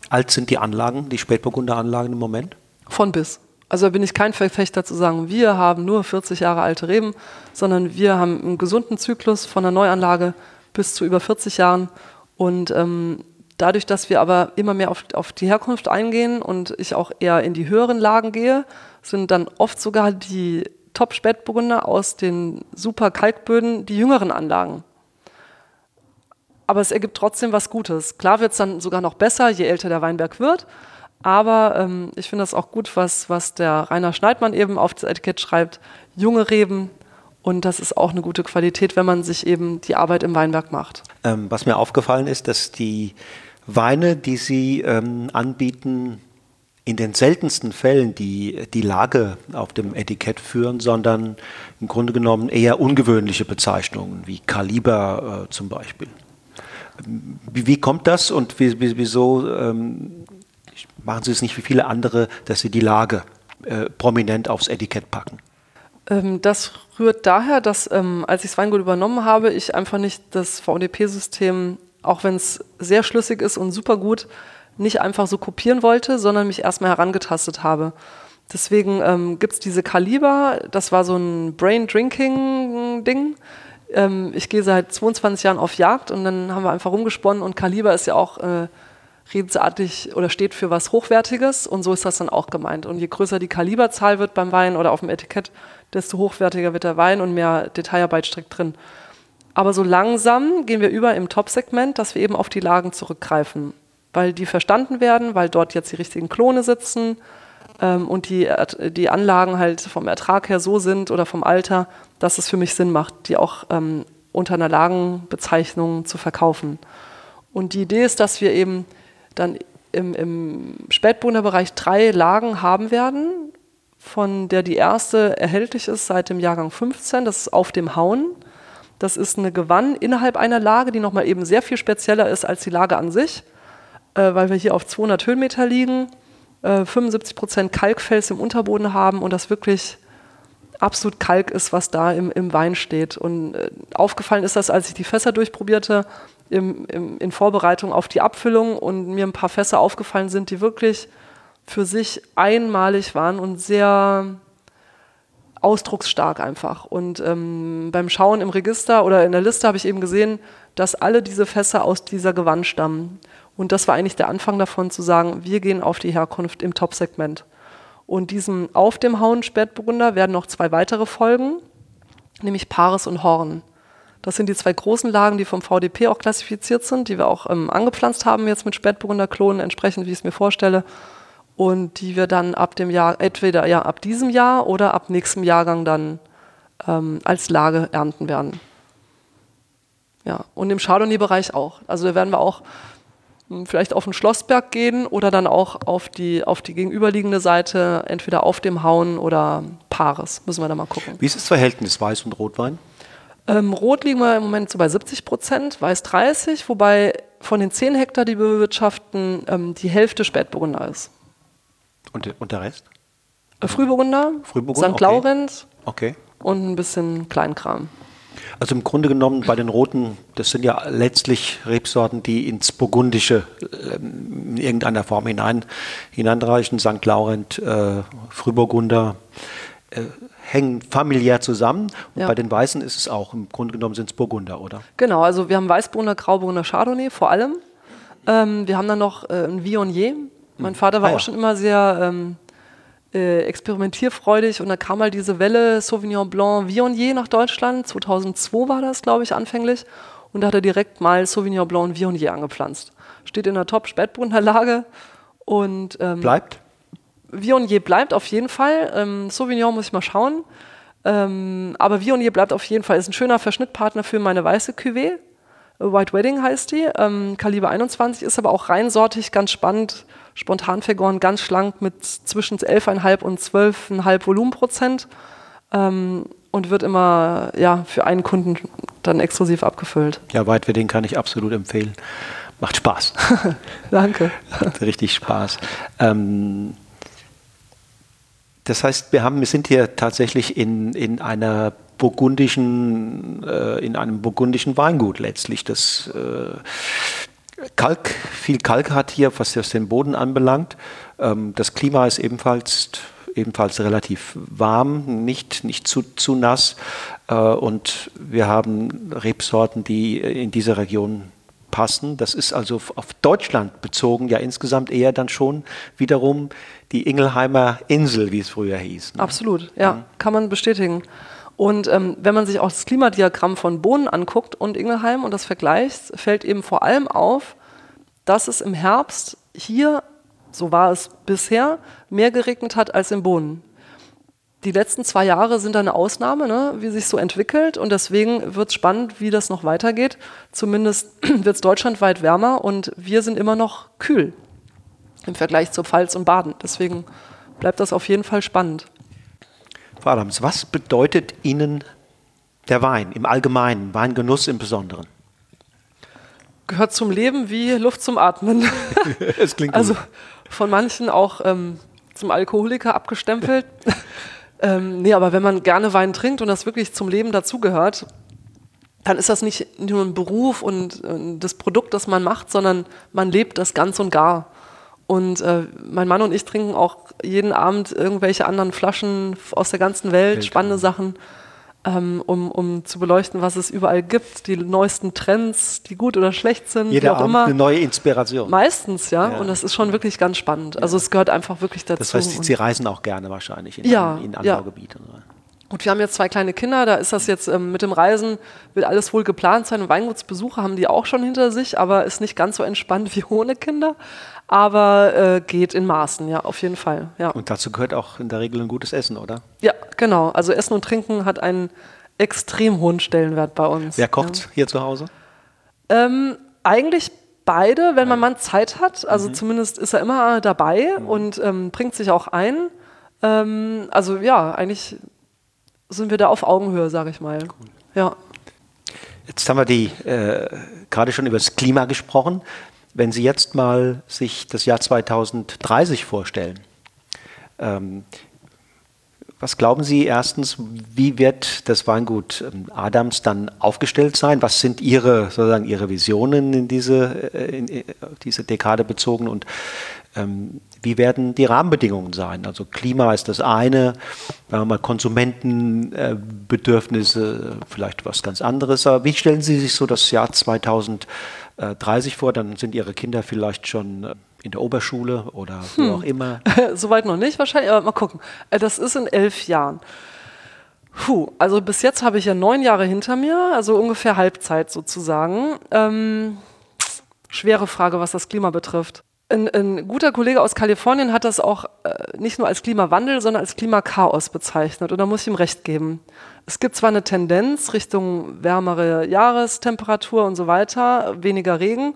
alt sind die Anlagen, die Spätburgunder-Anlagen im Moment? Von bis. Also da bin ich kein Verfechter zu sagen, wir haben nur 40 Jahre alte Reben, sondern wir haben einen gesunden Zyklus von der Neuanlage bis zu über 40 Jahren. Und ähm, dadurch, dass wir aber immer mehr auf, auf die Herkunft eingehen und ich auch eher in die höheren Lagen gehe, sind dann oft sogar die Top-Spätburgunder aus den super Kalkböden die jüngeren Anlagen. Aber es ergibt trotzdem was Gutes. Klar wird es dann sogar noch besser, je älter der Weinberg wird. Aber ähm, ich finde das auch gut, was, was der Rainer Schneidmann eben auf das Etikett schreibt. Junge Reben. Und das ist auch eine gute Qualität, wenn man sich eben die Arbeit im Weinberg macht. Ähm, was mir aufgefallen ist, dass die Weine, die Sie ähm, anbieten, in den seltensten Fällen die, die Lage auf dem Etikett führen, sondern im Grunde genommen eher ungewöhnliche Bezeichnungen wie Kaliber äh, zum Beispiel. Wie, wie, kommt das und wie, wie, wieso ähm, machen Sie es nicht wie viele andere, dass Sie die Lage äh, prominent aufs Etikett packen? Ähm, das rührt daher, dass ähm, als ich das Weingut übernommen habe, ich einfach nicht das VDP-System, auch wenn es sehr schlüssig ist und super gut, nicht einfach so kopieren wollte, sondern mich erstmal herangetastet habe. Deswegen ähm, gibt es diese Kaliber, das war so ein Brain-Drinking-Ding. Ähm, ich gehe seit 22 Jahren auf Jagd und dann haben wir einfach rumgesponnen und Kaliber ist ja auch äh, redensartig oder steht für was Hochwertiges und so ist das dann auch gemeint. Und je größer die Kaliberzahl wird beim Wein oder auf dem Etikett, desto hochwertiger wird der Wein und mehr Detailarbeit steckt drin. Aber so langsam gehen wir über im Top-Segment, dass wir eben auf die Lagen zurückgreifen weil die verstanden werden, weil dort jetzt die richtigen Klone sitzen ähm, und die, die Anlagen halt vom Ertrag her so sind oder vom Alter, dass es für mich Sinn macht, die auch ähm, unter einer Lagenbezeichnung zu verkaufen. Und die Idee ist, dass wir eben dann im, im Spätburgunder-Bereich drei Lagen haben werden, von der die erste erhältlich ist seit dem Jahrgang 15, das ist auf dem Hauen. Das ist eine Gewann innerhalb einer Lage, die nochmal eben sehr viel spezieller ist als die Lage an sich äh, weil wir hier auf 200 Höhenmeter liegen, äh, 75 Prozent Kalkfels im Unterboden haben und das wirklich absolut Kalk ist, was da im, im Wein steht. Und äh, aufgefallen ist das, als ich die Fässer durchprobierte, im, im, in Vorbereitung auf die Abfüllung und mir ein paar Fässer aufgefallen sind, die wirklich für sich einmalig waren und sehr ausdrucksstark einfach. Und ähm, beim Schauen im Register oder in der Liste habe ich eben gesehen, dass alle diese Fässer aus dieser Gewand stammen. Und das war eigentlich der Anfang davon zu sagen, wir gehen auf die Herkunft im Top-Segment. Und diesem Auf dem Hauen Spätburgunder werden noch zwei weitere folgen, nämlich Paris und Horn. Das sind die zwei großen Lagen, die vom VDP auch klassifiziert sind, die wir auch ähm, angepflanzt haben jetzt mit Spätburgunder-Klonen, entsprechend wie ich es mir vorstelle. Und die wir dann ab dem Jahr, entweder ja ab diesem Jahr oder ab nächstem Jahrgang dann ähm, als Lage ernten werden. Ja, und im Chardonnay-Bereich auch. Also da werden wir auch vielleicht auf den Schlossberg gehen oder dann auch auf die, auf die gegenüberliegende Seite, entweder auf dem Hauen oder Paares. Müssen wir da mal gucken. Wie ist das Verhältnis Weiß und Rotwein? Ähm, Rot liegen wir im Moment so bei 70 Prozent, Weiß 30, wobei von den 10 Hektar, die wir bewirtschaften, ähm, die Hälfte Spätburgunder ist. Und, und der Rest? Frühburgunder, Frühburgunder St. Laurent okay. und ein bisschen Kleinkram. Also im Grunde genommen bei den Roten, das sind ja letztlich Rebsorten, die ins Burgundische äh, in irgendeiner Form hinein, hineinreichen. St. Laurent, äh, Frühburgunder äh, hängen familiär zusammen. Und ja. bei den Weißen ist es auch, im Grunde genommen sind es Burgunder, oder? Genau, also wir haben Weißburgunder, Grauburgunder, Chardonnay vor allem. Ähm, wir haben dann noch äh, ein Viognier. Mein hm. Vater war ah, ja. auch schon immer sehr ähm, äh, experimentierfreudig und da kam mal diese Welle Sauvignon Blanc Viognier nach Deutschland. 2002 war das, glaube ich, anfänglich. Und da hat er direkt mal Sauvignon Blanc und Viognier angepflanzt. Steht in der Top-Spätburgunder Lage und ähm, bleibt? Viognier bleibt auf jeden Fall. Ähm, Sauvignon muss ich mal schauen. Ähm, aber Viognier bleibt auf jeden Fall. Ist ein schöner Verschnittpartner für meine weiße Cuvée. White Wedding heißt die. Ähm, Kaliber 21 ist aber auch reinsortig, ganz spannend. Spontan vergoren, ganz schlank mit zwischen 11,5 und 12,5 Volumenprozent. Ähm, und wird immer ja, für einen Kunden dann exklusiv abgefüllt. Ja, Wedding kann ich absolut empfehlen. Macht Spaß. (laughs) Danke. Macht richtig Spaß. Ähm, das heißt, wir, haben, wir sind hier tatsächlich in, in einer burgundischen, äh, in einem burgundischen Weingut letztlich. Das äh, Kalk, viel Kalk hat hier, was das den Boden anbelangt. Ähm, das Klima ist ebenfalls ebenfalls relativ warm, nicht, nicht zu, zu nass. Äh, und wir haben Rebsorten, die in dieser Region passen. Das ist also auf Deutschland bezogen ja insgesamt eher dann schon wiederum die Ingelheimer Insel, wie es früher hieß. Ne? Absolut, ja, mhm. kann man bestätigen. Und ähm, wenn man sich auch das Klimadiagramm von Bohnen anguckt und Ingelheim und das vergleicht, fällt eben vor allem auf, dass es im Herbst hier, so war es bisher, mehr geregnet hat als in Bohnen. Die letzten zwei Jahre sind eine Ausnahme, ne, wie sich so entwickelt. Und deswegen wird es spannend, wie das noch weitergeht. Zumindest (clears throat) wird es deutschlandweit wärmer und wir sind immer noch kühl im Vergleich zur Pfalz und Baden. Deswegen bleibt das auf jeden Fall spannend. Frau Adams, was bedeutet Ihnen der Wein im Allgemeinen, Weingenuss im Besonderen? Gehört zum Leben wie Luft zum Atmen. (laughs) Es klingt also von manchen auch ähm, zum Alkoholiker abgestempelt. (laughs) ähm, nee, aber wenn man gerne Wein trinkt und das wirklich zum Leben dazugehört, dann ist das nicht nur ein Beruf und äh, das Produkt, das man macht, sondern man lebt das ganz und gar. Und äh, mein Mann und ich trinken auch jeden Abend irgendwelche anderen Flaschen aus der ganzen Welt, Welt spannende ja. Sachen, ähm, um, um zu beleuchten, was es überall gibt, die neuesten Trends, die gut oder schlecht sind. Jeder Abend immer. eine neue Inspiration. Meistens, ja? ja. Und das ist schon wirklich ganz spannend. Also es gehört einfach wirklich dazu. Das heißt, Sie reisen auch gerne wahrscheinlich in, ja, in Anbaugebiete. Ja. Gut, wir haben jetzt zwei kleine Kinder, da ist das jetzt ähm, mit dem Reisen, wird alles wohl geplant sein. Weingutsbesuche haben die auch schon hinter sich, aber ist nicht ganz so entspannt (laughs) wie ohne Kinder. Aber äh, geht in Maßen, ja, auf jeden Fall. Ja. Und dazu gehört auch in der Regel ein gutes Essen, oder? Ja, genau. Also Essen und Trinken hat einen extrem hohen Stellenwert bei uns. Wer kocht ja. hier zu Hause? Ähm, eigentlich beide, wenn mein Mann Zeit hat. Also mhm. zumindest ist er immer dabei mhm. und ähm, bringt sich auch ein. Ähm, also ja, eigentlich sind wir da auf Augenhöhe, sage ich mal. Cool. Ja. Jetzt haben wir die äh, gerade schon über das Klima gesprochen. Wenn Sie jetzt mal sich das Jahr 2030 vorstellen, ähm, was glauben Sie erstens, wie wird das Weingut ähm, Adams dann aufgestellt sein? Was sind Ihre, sozusagen Ihre Visionen in diese, äh, in äh, diese Dekade bezogen und ähm, wie werden die Rahmenbedingungen sein? Also Klima ist das eine, sagen wir mal Konsumentenbedürfnisse, vielleicht was ganz anderes. Aber wie stellen Sie sich so das Jahr 2030 vor? Dann sind Ihre Kinder vielleicht schon in der Oberschule oder wo hm. auch immer. (laughs) Soweit noch nicht wahrscheinlich, aber mal gucken. Äh, das ist in elf Jahren. Puh, also bis jetzt habe ich ja neun Jahre hinter mir, also ungefähr Halbzeit sozusagen. Ähm, schwere Frage, was das Klima betrifft. Ein, ein, guter Kollege aus Kalifornien hat das auch äh, nicht nur als Klimawandel, sondern als Klimakaos bezeichnet. Und da muss ich ihm recht geben. Es gibt zwar eine Tendenz Richtung wärmere Jahrestemperatur und so weiter, weniger Regen,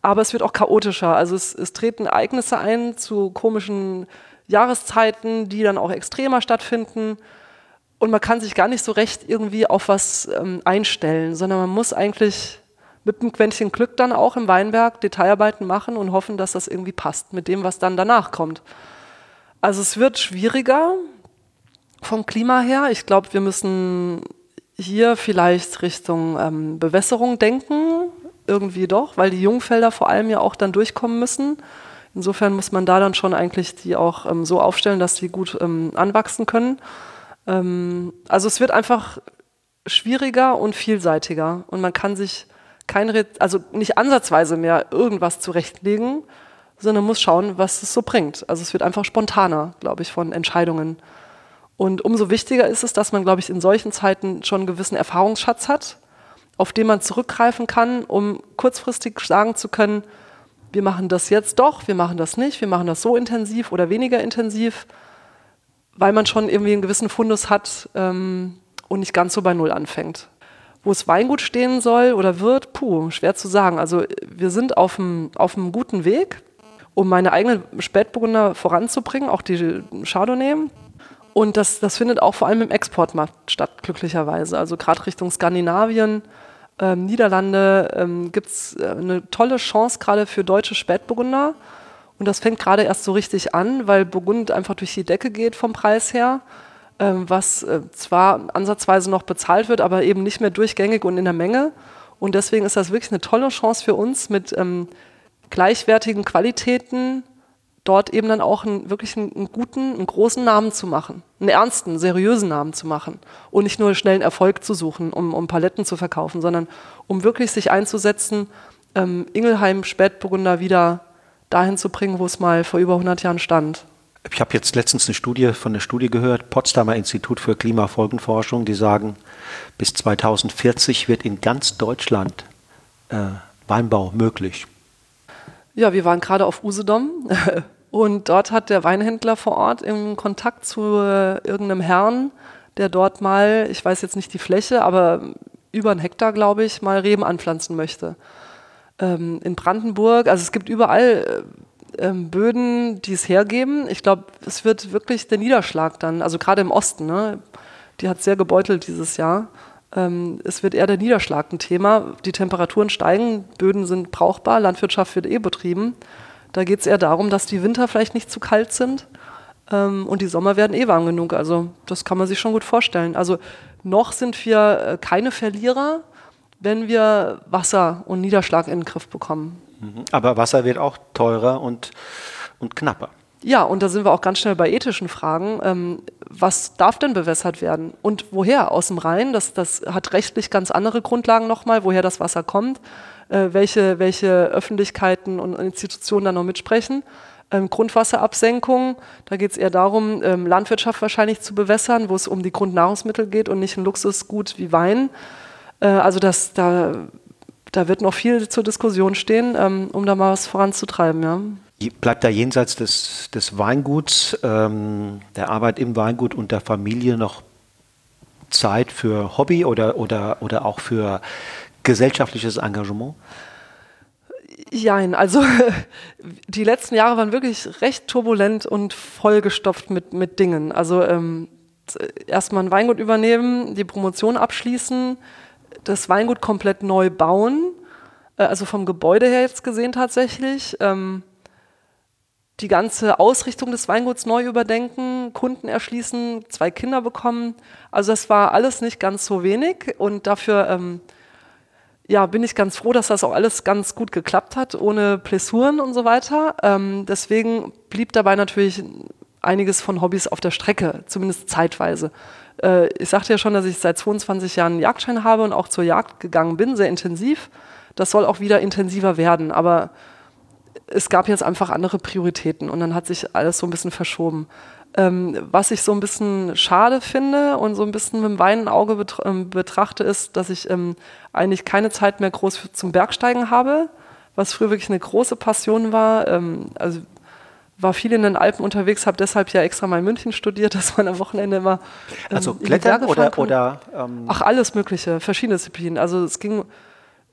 aber es wird auch chaotischer. Also es, es treten Ereignisse ein zu komischen Jahreszeiten, die dann auch extremer stattfinden. Und man kann sich gar nicht so recht irgendwie auf was ähm, einstellen, sondern man muss eigentlich mit einem Quäntchen Glück dann auch im Weinberg Detailarbeiten machen und hoffen, dass das irgendwie passt mit dem, was dann danach kommt. Also es wird schwieriger vom Klima her. Ich glaube, wir müssen hier vielleicht Richtung ähm, Bewässerung denken, irgendwie doch, weil die Jungfelder vor allem ja auch dann durchkommen müssen. Insofern muss man da dann schon eigentlich die auch ähm, so aufstellen, dass die gut ähm, anwachsen können. Ähm, also es wird einfach schwieriger und vielseitiger und man kann sich kein, also nicht ansatzweise mehr irgendwas zurechtlegen, sondern muss schauen, was es so bringt. Also es wird einfach spontaner, glaube ich, von Entscheidungen. Und umso wichtiger ist es, dass man, glaube ich, in solchen Zeiten schon einen gewissen Erfahrungsschatz hat, auf den man zurückgreifen kann, um kurzfristig sagen zu können, wir machen das jetzt doch, wir machen das nicht, wir machen das so intensiv oder weniger intensiv, weil man schon irgendwie einen gewissen Fundus hat ähm, und nicht ganz so bei Null anfängt. Wo es Weingut stehen soll oder wird, puh, schwer zu sagen. Also wir sind auf einem, auf guten Weg, um meine eigenen Spätburgunder voranzubringen, auch die Chardonnay. Und das, das findet auch vor allem im Exportmarkt statt, glücklicherweise. Also gerade Richtung Skandinavien, ähm, Niederlande ähm, gibt es äh, eine tolle Chance gerade für deutsche Spätburgunder. Und das fängt gerade erst so richtig an, weil Burgund einfach durch die Decke geht vom Preis her, was äh, zwar ansatzweise noch bezahlt wird, aber eben nicht mehr durchgängig und in der Menge. Und deswegen ist das wirklich eine tolle Chance für uns, mit ähm, gleichwertigen Qualitäten dort eben dann auch einen, wirklich einen, einen, guten, einen großen Namen zu machen, einen ernsten, seriösen Namen zu machen und nicht nur schnellen Erfolg zu suchen, um, um Paletten zu verkaufen, sondern um wirklich sich einzusetzen, ähm, Ingelheim Spätburgunder wieder dahin zu bringen, wo es mal vor über 100 Jahren stand. Ich habe jetzt letztens eine Studie von der Studie gehört, Potsdamer Institut für Klimafolgenforschung, die sagen, bis 2040 wird in ganz Deutschland äh, Weinbau möglich. Ja, wir waren gerade auf Usedom (laughs) und dort hat der Weinhändler vor Ort im Kontakt zu äh, irgendeinem Herrn, der dort mal, ich weiß jetzt nicht die Fläche, aber über einen Hektar, glaube ich, mal Reben anpflanzen möchte. Ähm, in Brandenburg, also es gibt überall äh, ähm, Böden, die es hergeben. Ich glaube, es wird wirklich der Niederschlag dann, also gerade im Osten, ne? die hat sehr gebeutelt dieses Jahr. Ähm, es wird eher der Niederschlag ein Thema. Die Temperaturen steigen, Böden sind brauchbar, Landwirtschaft wird eh betrieben. Da geht es eher darum, dass die Winter vielleicht nicht zu kalt sind ähm, und die Sommer werden eh warm genug. Also das kann man sich schon gut vorstellen. Also noch sind wir äh, keine Verlierer, wenn wir Wasser und Niederschlag in den Griff bekommen. Aber Wasser wird auch teurer und, und knapper. Ja, und da sind wir auch ganz schnell bei ethischen Fragen. Ähm, was darf denn bewässert werden? Und woher? Aus dem Rhein? Das, das hat rechtlich ganz andere Grundlagen nochmal, woher das Wasser kommt, äh, welche, welche Öffentlichkeiten und Institutionen da noch mitsprechen. Ähm, Grundwasserabsenkung, da geht es eher darum, ähm, Landwirtschaft wahrscheinlich zu bewässern, wo es um die Grundnahrungsmittel geht und nicht ein Luxusgut wie Wein. Äh, also das, da, da wird noch viel zur Diskussion stehen, ähm, um da mal was voranzutreiben. Ja. Bleibt da jenseits des, des Weinguts, ähm, der Arbeit im Weingut und der Familie noch Zeit für Hobby oder, oder, oder auch für gesellschaftliches Engagement? Jein, also (laughs) die letzten Jahre waren wirklich recht turbulent und vollgestopft mit, mit Dingen. Also ähm, erstmal ein Weingut übernehmen, die Promotion abschließen, das Weingut komplett neu bauen, äh, also vom Gebäude her jetzt gesehen tatsächlich. Ähm, die ganze Ausrichtung des Weinguts neu überdenken, Kunden erschließen, zwei Kinder bekommen. Also das war alles nicht ganz so wenig und dafür ähm, ja, bin ich ganz froh, dass das auch alles ganz gut geklappt hat, ohne Blessuren und so weiter. Ähm, deswegen blieb dabei natürlich einiges von Hobbys auf der Strecke, zumindest zeitweise. Äh, ich sagte ja schon, dass ich seit 22 Jahren einen Jagdschein habe und auch zur Jagd gegangen bin, sehr intensiv. Das soll auch wieder intensiver werden, aber es gab jetzt einfach andere Prioritäten und dann hat sich alles so ein bisschen verschoben. Ähm, was ich so ein bisschen schade finde und so ein bisschen mit dem weinen Auge betra ähm, betrachte, ist, dass ich ähm, eigentlich keine Zeit mehr groß zum Bergsteigen habe, was früher wirklich eine große Passion war. Ähm, also war viel in den Alpen unterwegs, habe deshalb ja extra mal in München studiert, (laughs) dass man am Wochenende immer ähm, also Klettern oder, oder ähm ach alles Mögliche, verschiedene Disziplinen. Also es ging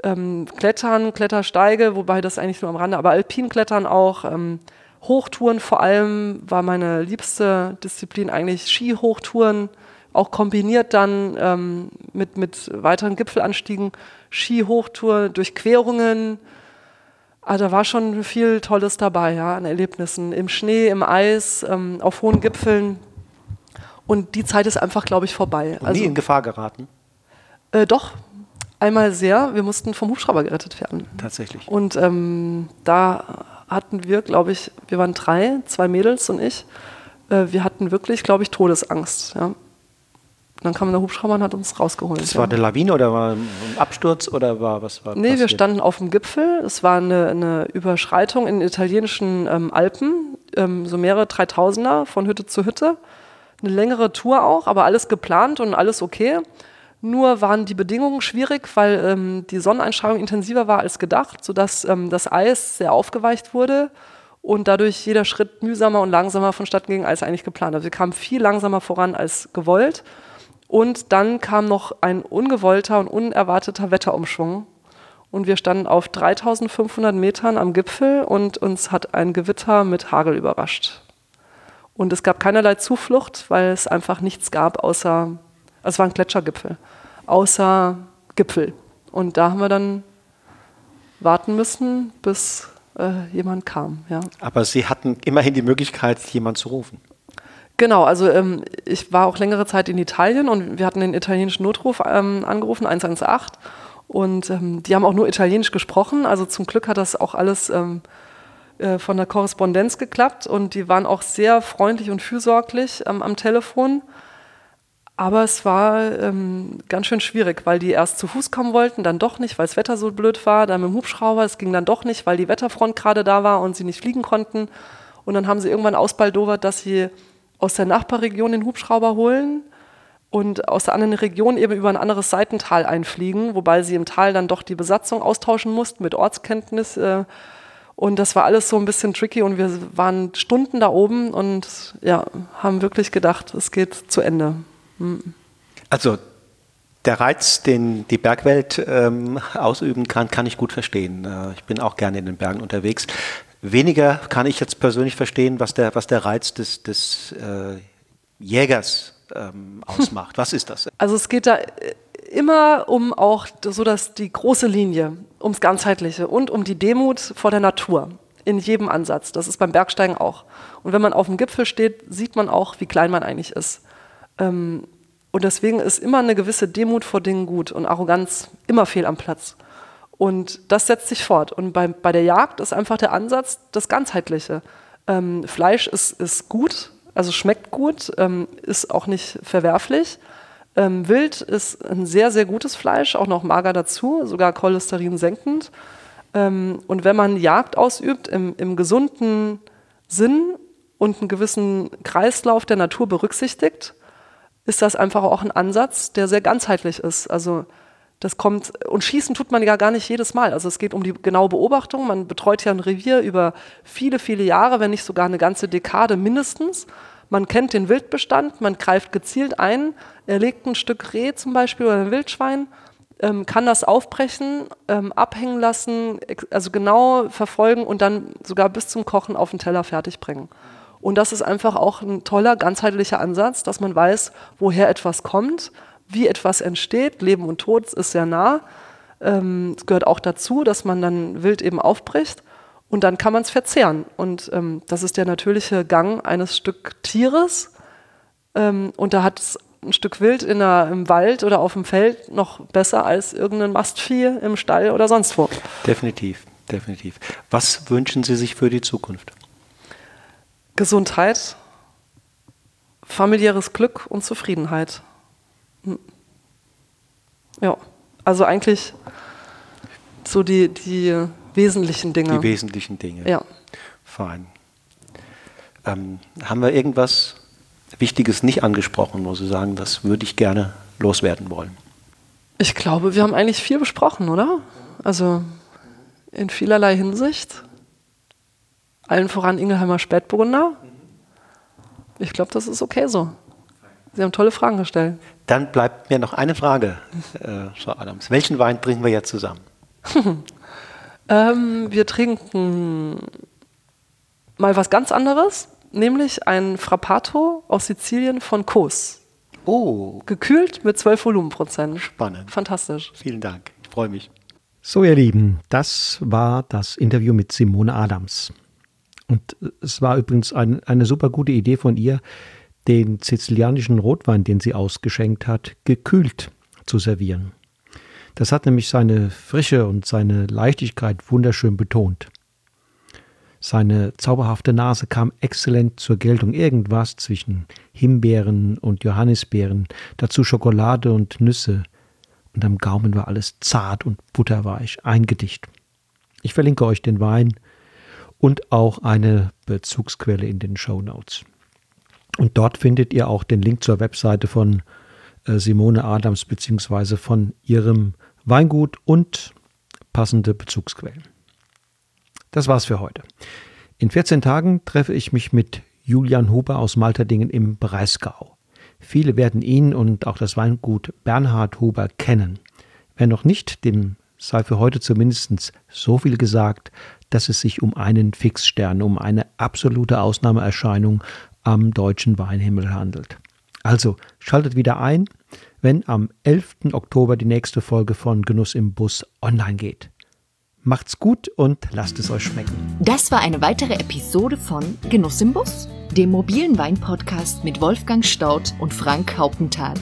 ähm, Klettern, Klettersteige, wobei das eigentlich nur am Rande, aber Alpinklettern auch. Ähm, Hochtouren vor allem war meine liebste Disziplin eigentlich Skihochtouren, auch kombiniert dann ähm, mit, mit weiteren Gipfelanstiegen, Skihochtour, Durchquerungen. Also da war schon viel Tolles dabei, ja, an Erlebnissen im Schnee, im Eis, ähm, auf hohen Gipfeln. Und die Zeit ist einfach, glaube ich, vorbei. Und also, nie in Gefahr geraten? Äh, doch, Einmal sehr, wir mussten vom Hubschrauber gerettet werden. Tatsächlich. Und ähm, da hatten wir, glaube ich, wir waren drei, zwei Mädels und ich. Äh, wir hatten wirklich, glaube ich, Todesangst. Ja. Dann kam der Hubschrauber und hat uns rausgeholt. Das ja. war eine Lawine oder war ein Absturz oder war was war Nee, passiert? wir standen auf dem Gipfel. Es war eine, eine Überschreitung in den italienischen ähm, Alpen, ähm, so mehrere Dreitausender von Hütte zu Hütte. Eine längere Tour auch, aber alles geplant und alles okay Nur waren die Bedingungen schwierig, weil ähm, die Sonneneinstrahlung intensiver war als gedacht, sodass ähm, das Eis sehr aufgeweicht wurde und dadurch jeder Schritt mühsamer und langsamer vonstatten ging als eigentlich geplant. Also wir kamen viel langsamer voran als gewollt. Und dann kam noch ein ungewollter und unerwarteter Wetterumschwung. Und wir standen auf 3500 Metern am Gipfel und uns hat ein Gewitter mit Hagel überrascht. Und es gab keinerlei Zuflucht, weil es einfach nichts gab außer es war ein Gletschergipfel, außer Gipfel. Und da haben wir dann warten müssen, bis äh, jemand kam. Ja. Aber Sie hatten immerhin die Möglichkeit, jemanden zu rufen. Genau, also ähm, ich war auch längere Zeit in Italien und wir hatten den italienischen Notruf ähm, angerufen, 118. Und ähm, die haben auch nur Italienisch gesprochen. Also zum Glück hat das auch alles ähm, äh, von der Korrespondenz geklappt und die waren auch sehr freundlich und fürsorglich ähm, am Telefon. Aber es war ähm, ganz schön schwierig, weil die erst zu Fuß kommen wollten, dann doch nicht, weil das Wetter so blöd war, dann mit dem Hubschrauber, es ging dann doch nicht, weil die Wetterfront gerade da war und sie nicht fliegen konnten. Und dann haben sie irgendwann ausbaldowert, dass sie aus der Nachbarregion den Hubschrauber holen und aus der anderen Region eben über ein anderes Seitental einfliegen, wobei sie im Tal dann doch die Besatzung austauschen mussten mit Ortskenntnis. Äh, und das war alles so ein bisschen tricky und wir waren Stunden da oben und ja, haben wirklich gedacht, es geht zu Ende. Also der Reiz, den die Bergwelt ähm, ausüben kann, kann ich gut verstehen. Äh, ich bin auch gerne in den Bergen unterwegs. Weniger kann ich jetzt persönlich verstehen, was der, was der Reiz des, des äh, Jägers ähm, (laughs) ausmacht. Was ist das? Also es geht da äh, immer um auch so dass die große Linie, ums Ganzheitliche und um die Demut vor der Natur in jedem Ansatz. Das ist beim Bergsteigen auch. Und wenn man auf dem Gipfel steht, sieht man auch, wie klein man eigentlich ist. Ähm, und deswegen ist immer eine gewisse Demut vor Dingen gut und Arroganz immer fehl am Platz. Und das setzt sich fort. Und bei, bei der Jagd ist einfach der Ansatz das Ganzheitliche. Ähm, Fleisch ist, ist gut, also schmeckt gut, ähm, ist auch nicht verwerflich. Ähm, Wild ist ein sehr, sehr gutes Fleisch, auch noch mager dazu, sogar Cholesterin senkend. Ähm, und wenn man Jagd ausübt im, im gesunden Sinn und einen gewissen Kreislauf der Natur berücksichtigt, ist das einfach auch ein Ansatz, der sehr ganzheitlich ist. Also das kommt, und schießen tut man ja gar nicht jedes Mal. Also es geht um die genaue Beobachtung. Man betreut ja ein Revier über viele, viele Jahre, wenn nicht sogar eine ganze Dekade mindestens. Man kennt den Wildbestand, man greift gezielt ein, erlegt ein Stück Reh zum Beispiel oder ein Wildschwein, ähm, kann das aufbrechen, ähm, abhängen lassen, also genau verfolgen und dann sogar bis zum Kochen auf den Teller fertig bringen. Und das ist einfach auch ein toller, ganzheitlicher Ansatz, dass man weiß, woher etwas kommt, wie etwas entsteht. Leben und Tod ist sehr nah. Ähm, es gehört auch dazu, dass man dann wild eben aufbricht und dann kann man es verzehren. Und ähm, das ist der natürliche Gang eines Stück Tieres. Ähm, und da hat es ein Stück Wild in der, im Wald oder auf dem Feld noch besser als irgendein Mastvieh im Stall oder sonst wo. Definitiv, definitiv. Was wünschen Sie sich für die Zukunft? Gesundheit, familiäres Glück und Zufriedenheit. Ja, also eigentlich so die, die wesentlichen Dinge. Die wesentlichen Dinge. Ja. Fein. Ähm, haben wir irgendwas Wichtiges nicht angesprochen, wo Sie sagen, das würde ich gerne loswerden wollen? Ich glaube, wir haben eigentlich viel besprochen, oder? Also in vielerlei Hinsicht. Allen voran Ingelheimer Spätburgunder. Ich glaube, das ist okay so. Sie haben tolle Fragen gestellt. Dann bleibt mir noch eine Frage, äh, Frau Adams. Welchen Wein trinken wir jetzt zusammen? (laughs) ähm, wir trinken mal was ganz anderes, nämlich ein Frappato aus Sizilien von Kos. Oh. Gekühlt mit 12 Volumenprozent. Spannend. Fantastisch. Vielen Dank. Ich freue mich. So, ihr Lieben, das war das Interview mit Simone Adams. Und es war übrigens ein, eine super gute Idee von ihr, den sizilianischen Rotwein, den sie ausgeschenkt hat, gekühlt zu servieren. Das hat nämlich seine Frische und seine Leichtigkeit wunderschön betont. Seine zauberhafte Nase kam exzellent zur Geltung. Irgendwas zwischen Himbeeren und Johannisbeeren, dazu Schokolade und Nüsse. Und am Gaumen war alles zart und butterweich, ein Gedicht. Ich verlinke euch den Wein und auch eine Bezugsquelle in den Show Notes. Und dort findet ihr auch den Link zur Webseite von äh, Simone Adams bzw. von ihrem Weingut und passende Bezugsquellen. Das war's für heute. In 14 Tagen treffe ich mich mit Julian Huber aus Malterdingen im Breisgau. Viele werden ihn und auch das Weingut Bernhard Huber kennen. Wer noch nicht, dem sei für heute zumindest so viel gesagt, dass es sich um einen Fixstern, um eine absolute Ausnahmeerscheinung am deutschen Weinhimmel handelt. Also schaltet wieder ein, wenn am 11. Oktober die nächste Folge von Genuss im Bus online geht. Macht's gut und lasst es euch schmecken. Das war eine weitere Episode von Genuss im Bus, dem mobilen Wein-Podcast mit Wolfgang Staudt und Frank Hauptenthal.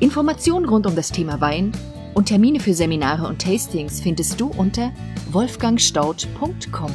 Informationen rund um das Thema Wein und Termine für Seminare und Tastings findest du unter wolfgangstaudt.com.